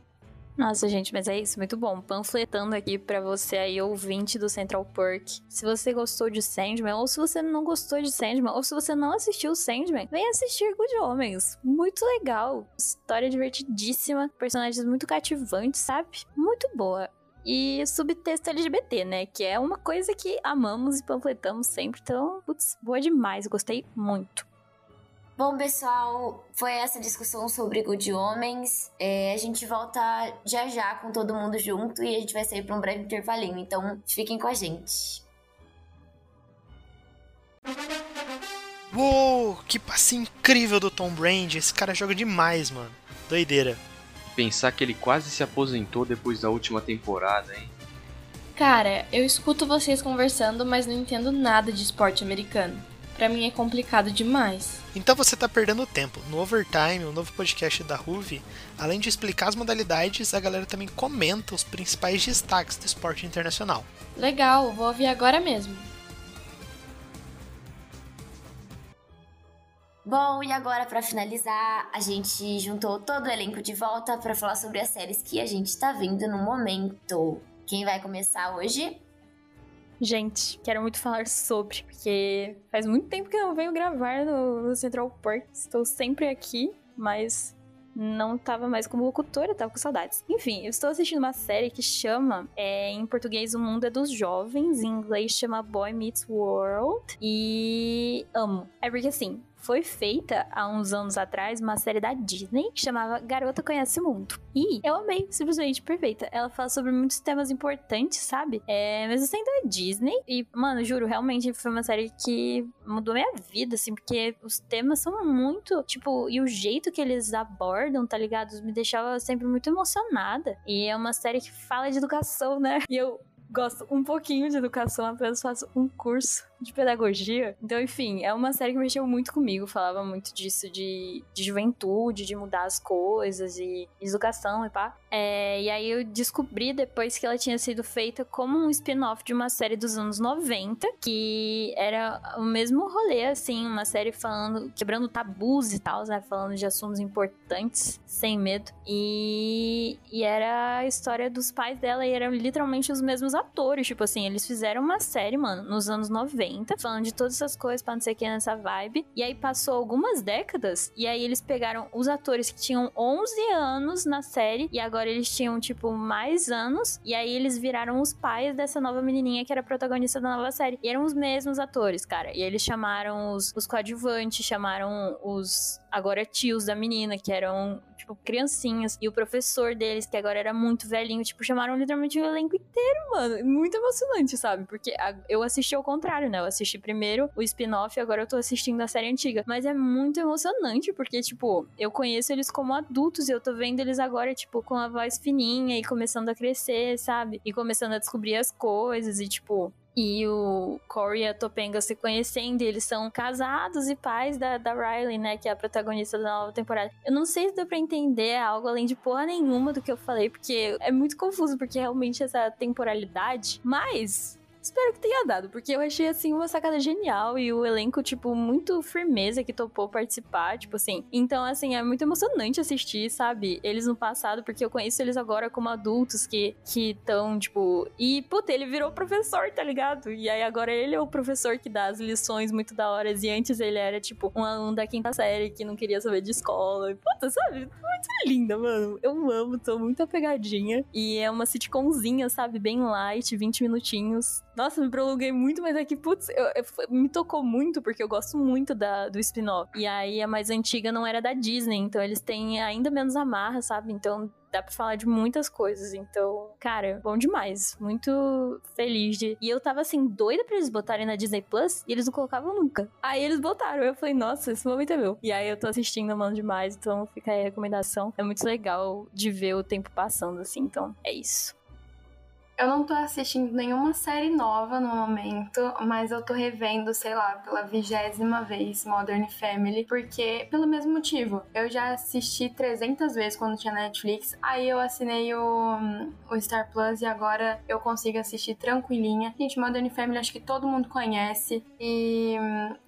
Nossa, gente, mas é isso, muito bom. Panfletando aqui para você aí, ouvinte do Central Perk. Se você gostou de Sandman, ou se você não gostou de Sandman, ou se você não assistiu Sandman, vem assistir Good Homens. Muito legal. História divertidíssima, personagens muito cativantes, sabe? Muito boa e subtexto LGBT, né? Que é uma coisa que amamos e panfletamos sempre. Então, putz, boa demais. Gostei muito. Bom, pessoal, foi essa discussão sobre Good Homens. É, a gente volta já já com todo mundo junto e a gente vai sair para um breve intervalinho. Então, fiquem com a gente. Uou, que passe incrível do Tom Brady. Esse cara joga demais, mano. Doideira. Pensar que ele quase se aposentou depois da última temporada, hein? Cara, eu escuto vocês conversando, mas não entendo nada de esporte americano. Pra mim é complicado demais. Então você tá perdendo tempo. No Overtime, o novo podcast da Ruve, além de explicar as modalidades, a galera também comenta os principais destaques do esporte internacional. Legal, vou ouvir agora mesmo. Bom, e agora para finalizar, a gente juntou todo o elenco de volta para falar sobre as séries que a gente tá vendo no momento. Quem vai começar hoje? Gente, quero muito falar sobre, porque faz muito tempo que eu não venho gravar no, Central Park. Estou sempre aqui, mas não estava mais como locutora, tava com saudades. Enfim, eu estou assistindo uma série que chama, é, em português, O Mundo é dos Jovens, em inglês chama Boy Meets World, e amo. É porque assim, foi feita há uns anos atrás uma série da Disney que chamava Garota Conhece o Mundo. E eu amei, simplesmente perfeita. Ela fala sobre muitos temas importantes, sabe? É, mesmo sendo da Disney. E, mano, juro, realmente foi uma série que mudou minha vida, assim, porque os temas são muito, tipo, e o jeito que eles abordam, tá ligado? Me deixava sempre muito emocionada. E é uma série que fala de educação, né? E eu gosto um pouquinho de educação, apenas faço um curso de pedagogia. Então, enfim, é uma série que mexeu muito comigo. Falava muito disso de, de juventude, de mudar as coisas, e educação e pá. É, e aí eu descobri depois que ela tinha sido feita como um spin-off de uma série dos anos 90, que era o mesmo rolê, assim, uma série falando, quebrando tabus e tal, né? Falando de assuntos importantes, sem medo. E, e era a história dos pais dela e eram literalmente os mesmos atores. Tipo assim, eles fizeram uma série, mano, nos anos 90 90, falando de todas essas coisas pra não sei o que nessa vibe. E aí passou algumas décadas, e aí eles pegaram os atores que tinham 11 anos na série, e agora eles tinham, tipo, mais anos, e aí eles viraram os pais dessa nova menininha que era protagonista da nova série. E eram os mesmos atores, cara. E eles chamaram os, os coadjuvantes, chamaram os agora tios da menina, que eram, tipo, criancinhas. E o professor deles, que agora era muito velhinho, tipo, chamaram literalmente o elenco inteiro, mano. Muito emocionante, sabe? Porque a, eu assisti ao contrário, né? Eu assisti primeiro o spin-off e agora eu tô assistindo a série antiga. Mas é muito emocionante, porque, tipo, eu conheço eles como adultos e eu tô vendo eles agora, tipo, com a voz fininha e começando a crescer, sabe? E começando a descobrir as coisas e, tipo, e o Corey e a Topenga se conhecendo, e eles são casados e pais da, da Riley, né, que é a protagonista da nova temporada. Eu não sei se deu pra entender algo além de porra nenhuma do que eu falei, porque é muito confuso, porque realmente essa temporalidade, mas Espero que tenha dado, porque eu achei, assim, uma sacada genial e o elenco, tipo, muito firmeza que topou participar, tipo assim. Então, assim, é muito emocionante assistir, sabe? Eles no passado, porque eu conheço eles agora como adultos que estão, tipo. E, puta, ele virou professor, tá ligado? E aí agora ele é o professor que dá as lições muito da hora. E antes ele era, tipo, um aluno da quinta série que não queria saber de escola. Puta, sabe? Muito linda, mano. Eu amo, tô muito apegadinha. E é uma sitcomzinha, sabe? Bem light, 20 minutinhos nossa, me prolonguei muito, mas é que, putz, eu, eu, me tocou muito, porque eu gosto muito da, do spin-off. E aí a mais antiga não era da Disney, então eles têm ainda menos amarra, sabe? Então dá pra falar de muitas coisas. Então, cara, bom demais. Muito feliz de. E eu tava assim, doida pra eles botarem na Disney Plus e eles não colocavam nunca. Aí eles botaram. Eu falei, nossa, esse momento é meu. E aí eu tô assistindo, mano, demais. Então fica aí a recomendação. É muito legal de ver o tempo passando, assim. Então é isso. Eu não tô assistindo nenhuma série nova no momento, mas eu tô revendo, sei lá, pela vigésima vez Modern Family, porque, pelo mesmo motivo, eu já assisti 300 vezes quando tinha Netflix, aí eu assinei o, o Star Plus e agora eu consigo assistir tranquilinha. Gente, Modern Family acho que todo mundo conhece e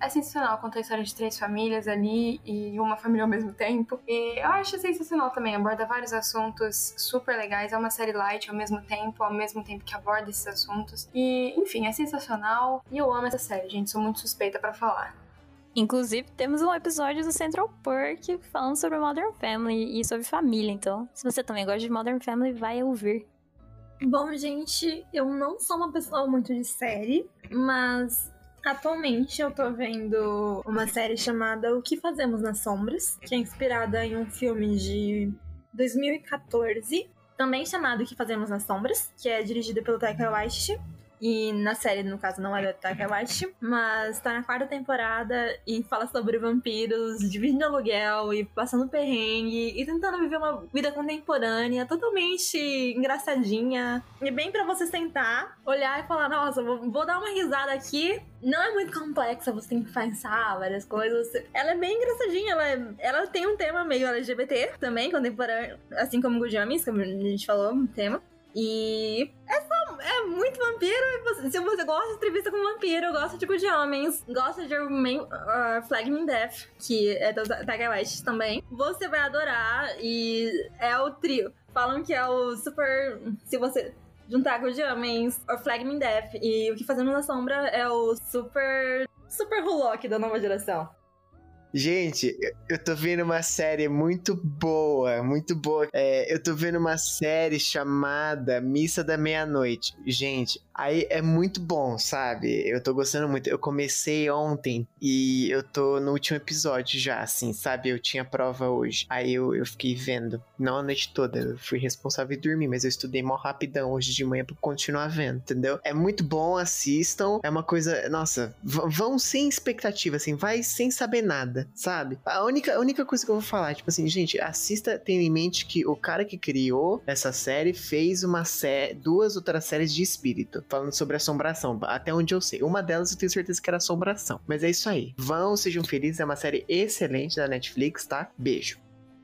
é sensacional conta a história de três famílias ali e uma família ao mesmo tempo. E eu acho sensacional também, aborda vários assuntos super legais, é uma série light ao mesmo tempo, ao mesmo mesmo tempo que aborda esses assuntos. E, enfim, é sensacional. E eu amo essa série, gente. Sou muito suspeita para falar. Inclusive, temos um episódio do Central Park falando sobre Modern Family e sobre família. Então, se você também gosta de Modern Family, vai ouvir. Bom, gente, eu não sou uma pessoa muito de série, mas Atualmente eu tô vendo uma série chamada O que Fazemos nas Sombras, que é inspirada em um filme de 2014, também chamado que Fazemos nas Sombras, que é dirigido pelo Taika Waititi. E na série, no caso, não é da Taika Waititi, mas tá na quarta temporada e fala sobre vampiros, dividindo aluguel e passando perrengue e tentando viver uma vida contemporânea, totalmente engraçadinha. E bem para você sentar, olhar e falar, nossa, vou, vou dar uma risada aqui. Não é muito complexa, você tem que pensar várias coisas. Ela é bem engraçadinha, ela, é, ela tem um tema meio LGBT também, contemporâneo, assim como Gujamis, como a gente falou, um tema. E é só. É muito vampiro. Se você gosta de entrevista com vampiro, gosta tipo de homens, gosta de Man, uh, Flag Me Death, que é do Tiger West também, você vai adorar. E é o trio. Falam que é o super. Se você juntar com de homens, or Flag Me Death e o que fazemos na sombra é o super. Super Hulk da nova geração. Gente, eu tô vendo uma série muito boa, muito boa. É, eu tô vendo uma série chamada Missa da Meia-Noite. Gente, aí é muito bom, sabe? Eu tô gostando muito. Eu comecei ontem e eu tô no último episódio já, assim, sabe? Eu tinha prova hoje. Aí eu, eu fiquei vendo. Não a noite toda, eu fui responsável de dormir, mas eu estudei mó rapidão hoje de manhã pra continuar vendo, entendeu? É muito bom, assistam. É uma coisa. Nossa, vão sem expectativa, assim, vai sem saber nada sabe? A única, a única coisa que eu vou falar, tipo assim, gente, assista tendo em mente que o cara que criou essa série fez uma série, duas outras séries de espírito, falando sobre assombração, até onde eu sei. Uma delas eu tenho certeza que era assombração. Mas é isso aí. Vão, sejam felizes, é uma série excelente da Netflix, tá? Beijo.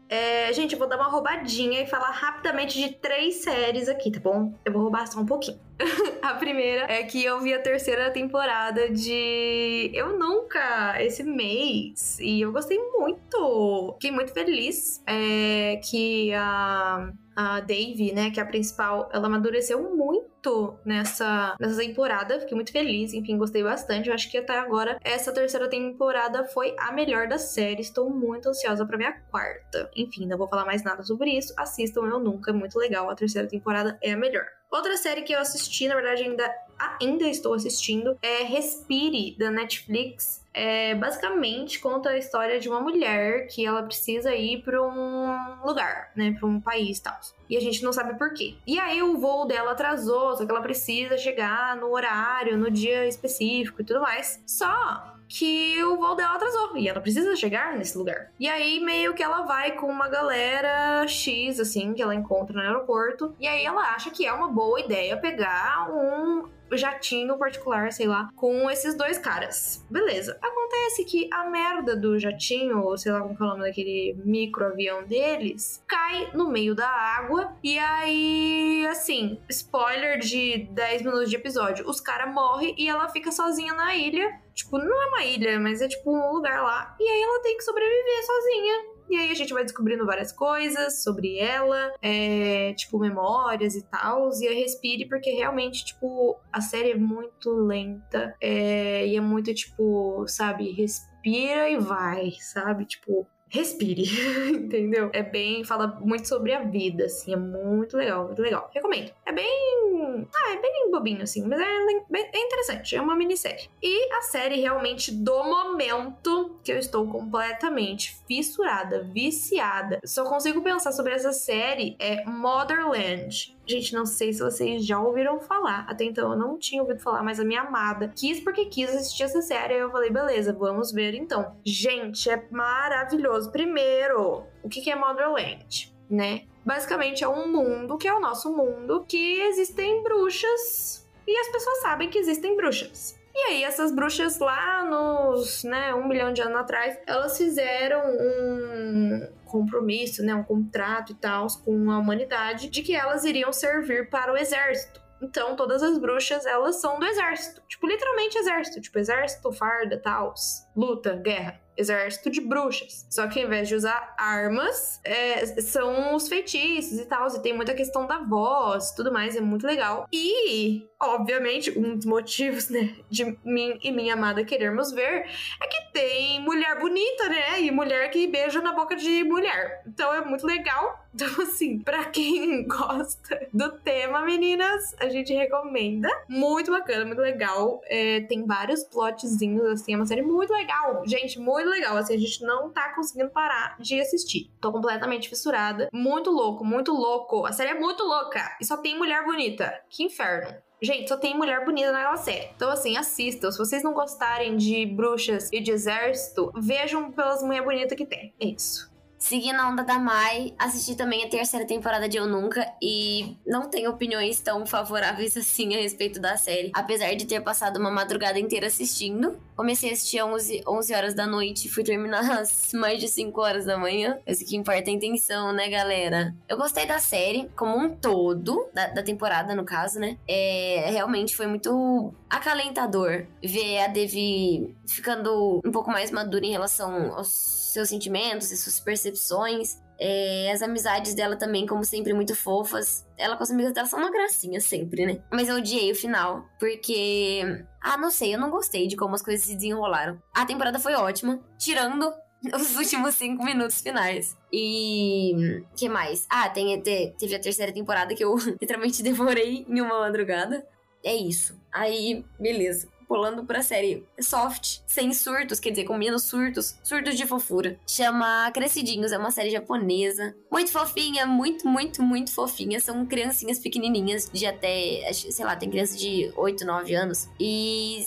É, gente, eu vou dar uma roubadinha e falar rapidamente de três séries aqui, tá bom? Eu vou roubar só um pouquinho. a primeira é que eu vi a terceira temporada de Eu Nunca, esse mês. E eu gostei muito. Fiquei muito feliz é, que a a Dave, né, que é a principal, ela amadureceu muito nessa, nessa temporada. Fiquei muito feliz, enfim, gostei bastante. Eu acho que até agora essa terceira temporada foi a melhor da série. Estou muito ansiosa para ver a quarta. Enfim, não vou falar mais nada sobre isso. Assistam Eu Nunca, é muito legal. A terceira temporada é a melhor. Outra série que eu assisti, na verdade ainda, ainda estou assistindo, é Respire, da Netflix. É, basicamente conta a história de uma mulher que ela precisa ir para um lugar, né, para um país e tal. E a gente não sabe por quê. E aí o voo dela atrasou, só que ela precisa chegar no horário, no dia específico e tudo mais. Só que o voo dela atrasou e ela precisa chegar nesse lugar. E aí meio que ela vai com uma galera X assim que ela encontra no aeroporto e aí ela acha que é uma boa ideia pegar um jatinho particular, sei lá, com esses dois caras. Beleza. Acontece que a merda do jatinho, ou sei lá como é o nome daquele microavião deles, cai no meio da água. E aí, assim, spoiler de 10 minutos de episódio: os caras morrem e ela fica sozinha na ilha. Tipo, não é uma ilha, mas é tipo um lugar lá. E aí ela tem que sobreviver sozinha e aí a gente vai descobrindo várias coisas sobre ela, é, tipo, memórias e tal. E a Respire, porque realmente, tipo, a série é muito lenta. É, e é muito, tipo, sabe, respira e vai, sabe? Tipo, respire, entendeu? É bem, fala muito sobre a vida, assim, é muito legal, muito legal. Recomendo. É bem, ah, é bem bobinho, assim, mas é, é interessante, é uma minissérie. E a série realmente do momento que eu estou completamente fissurada, viciada, só consigo pensar sobre essa série é Motherland. Gente, não sei se vocês já ouviram falar. Até então eu não tinha ouvido falar, mas a minha amada quis porque quis assistir essa série. Aí eu falei, beleza, vamos ver então. Gente, é maravilhoso. Primeiro, o que é Motherland, né? Basicamente é um mundo que é o nosso mundo que existem bruxas e as pessoas sabem que existem bruxas. E aí, essas bruxas lá nos, né, um milhão de anos atrás, elas fizeram um compromisso, né, um contrato e tal com a humanidade de que elas iriam servir para o exército. Então, todas as bruxas, elas são do exército. Tipo, literalmente exército. Tipo, exército, farda, tal, luta, guerra exército de bruxas. Só que ao invés de usar armas, é, são os feitiços e tal. E tem muita questão da voz tudo mais, é muito legal. E obviamente, um dos motivos, né, de mim e minha amada querermos ver é que tem mulher bonita, né? E mulher que beija na boca de mulher. Então é muito legal. Então, assim, pra quem gosta do tema, meninas, a gente recomenda. Muito bacana, muito legal. É, tem vários plotzinhos, assim, é uma série muito legal. Gente, muito legal. Assim, a gente não tá conseguindo parar de assistir. Tô completamente fissurada. Muito louco, muito louco. A série é muito louca. E só tem mulher bonita. Que inferno. Gente, só tem mulher bonita naquela série. Então, assim, assistam. Se vocês não gostarem de bruxas e de exército, vejam pelas mulheres bonitas que tem. É isso. Seguindo a onda da Mai, assisti também a terceira temporada de Eu Nunca e não tenho opiniões tão favoráveis assim a respeito da série. Apesar de ter passado uma madrugada inteira assistindo. Comecei a assistir às 11, 11 horas da noite e fui terminar às mais de 5 horas da manhã. Isso que importa é a intenção, né, galera? Eu gostei da série como um todo, da, da temporada no caso, né? É, realmente foi muito acalentador ver a Devi ficando um pouco mais madura em relação aos seus sentimentos e suas percepções. É, as amizades dela também, como sempre, muito fofas. Ela com as amigas dela são uma gracinha sempre, né? Mas eu odiei o final, porque. Ah, não sei, eu não gostei de como as coisas se desenrolaram. A temporada foi ótima, tirando os últimos cinco minutos finais. E. que mais? Ah, tem, teve a terceira temporada que eu literalmente devorei em uma madrugada. É isso. Aí, beleza pulando pra série soft, sem surtos, quer dizer, com menos surtos, surtos de fofura. Chama Crescidinhos, é uma série japonesa. Muito fofinha, muito, muito, muito fofinha. São criancinhas pequenininhas de até, sei lá, tem criança de 8, 9 anos. E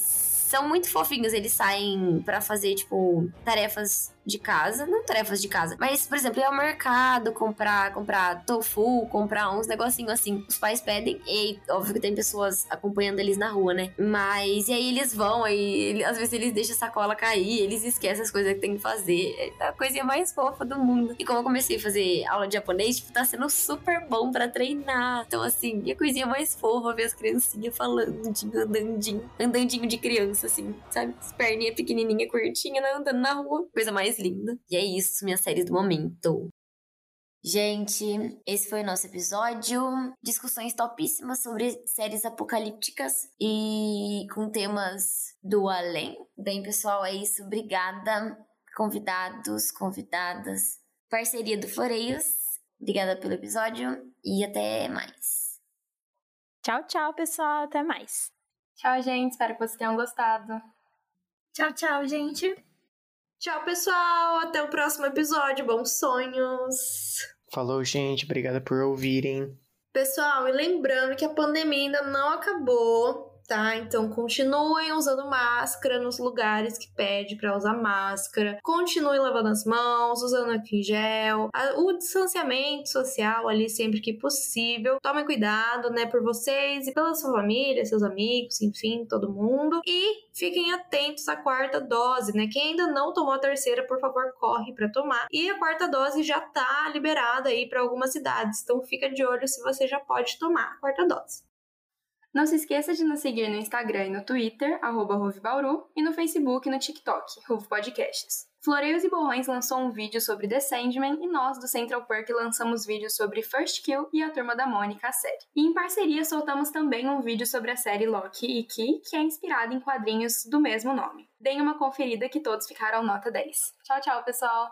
são muito fofinhos. Eles saem para fazer, tipo, tarefas de casa, não tarefas de casa, mas, por exemplo, ir ao mercado, comprar, comprar tofu, comprar uns negocinhos assim. Os pais pedem, e óbvio que tem pessoas acompanhando eles na rua, né? Mas, e aí eles vão, aí às vezes eles deixam a sacola cair, eles esquecem as coisas que tem que fazer. É a coisinha mais fofa do mundo. E como eu comecei a fazer aula de japonês, tipo, tá sendo super bom para treinar. Então, assim, e a coisinha mais fofa ver as criancinhas falando, andandinho, andandinho de criança, assim, sabe? As perninhas pequenininha, curtinha, andando na rua. Coisa mais linda. E é isso, minha série do momento. Gente, esse foi o nosso episódio. Discussões topíssimas sobre séries apocalípticas e com temas do além. Bem, pessoal, é isso. Obrigada, convidados, convidadas, parceria do Floreios. Obrigada pelo episódio e até mais. Tchau, tchau, pessoal. Até mais. Tchau, gente. Espero que vocês tenham gostado. Tchau, tchau, gente. Tchau, pessoal. Até o próximo episódio. Bons sonhos. Falou, gente. Obrigada por ouvirem. Pessoal, e lembrando que a pandemia ainda não acabou tá? Então continuem usando máscara nos lugares que pede para usar máscara. Continuem lavando as mãos, usando aqui em gel. O distanciamento social ali sempre que possível. Tomem cuidado, né, por vocês e pela sua família, seus amigos, enfim, todo mundo. E fiquem atentos à quarta dose, né? Quem ainda não tomou a terceira, por favor, corre para tomar. E a quarta dose já tá liberada aí para algumas cidades. Então fica de olho se você já pode tomar a quarta dose. Não se esqueça de nos seguir no Instagram e no Twitter, arroba Bauru, e no Facebook e no TikTok, Ruve Podcasts. Floreios e Borrões lançou um vídeo sobre The Sandman e nós, do Central Perk, lançamos vídeos sobre First Kill e a Turma da Mônica, a série. E em parceria soltamos também um vídeo sobre a série Loki e Key, que é inspirada em quadrinhos do mesmo nome. Deem uma conferida que todos ficaram nota 10. Tchau, tchau, pessoal!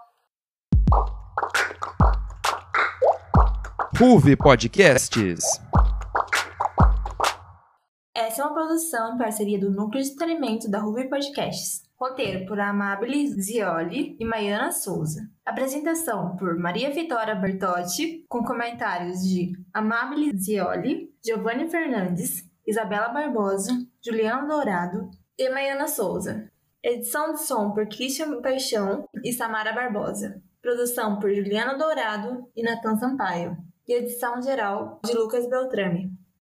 Ruve Podcasts essa é uma produção em parceria do Núcleo de Treinamento da Ruby Podcasts. Roteiro por Amabile Zioli e Maiana Souza. Apresentação por Maria Vitória Bertotti, com comentários de Amabile Zioli, Giovanni Fernandes, Isabela Barbosa, Juliana Dourado e Maiana Souza. Edição de som por Christian Paixão e Samara Barbosa. Produção por Juliana Dourado e Natan Sampaio. E edição geral de Lucas Beltrame.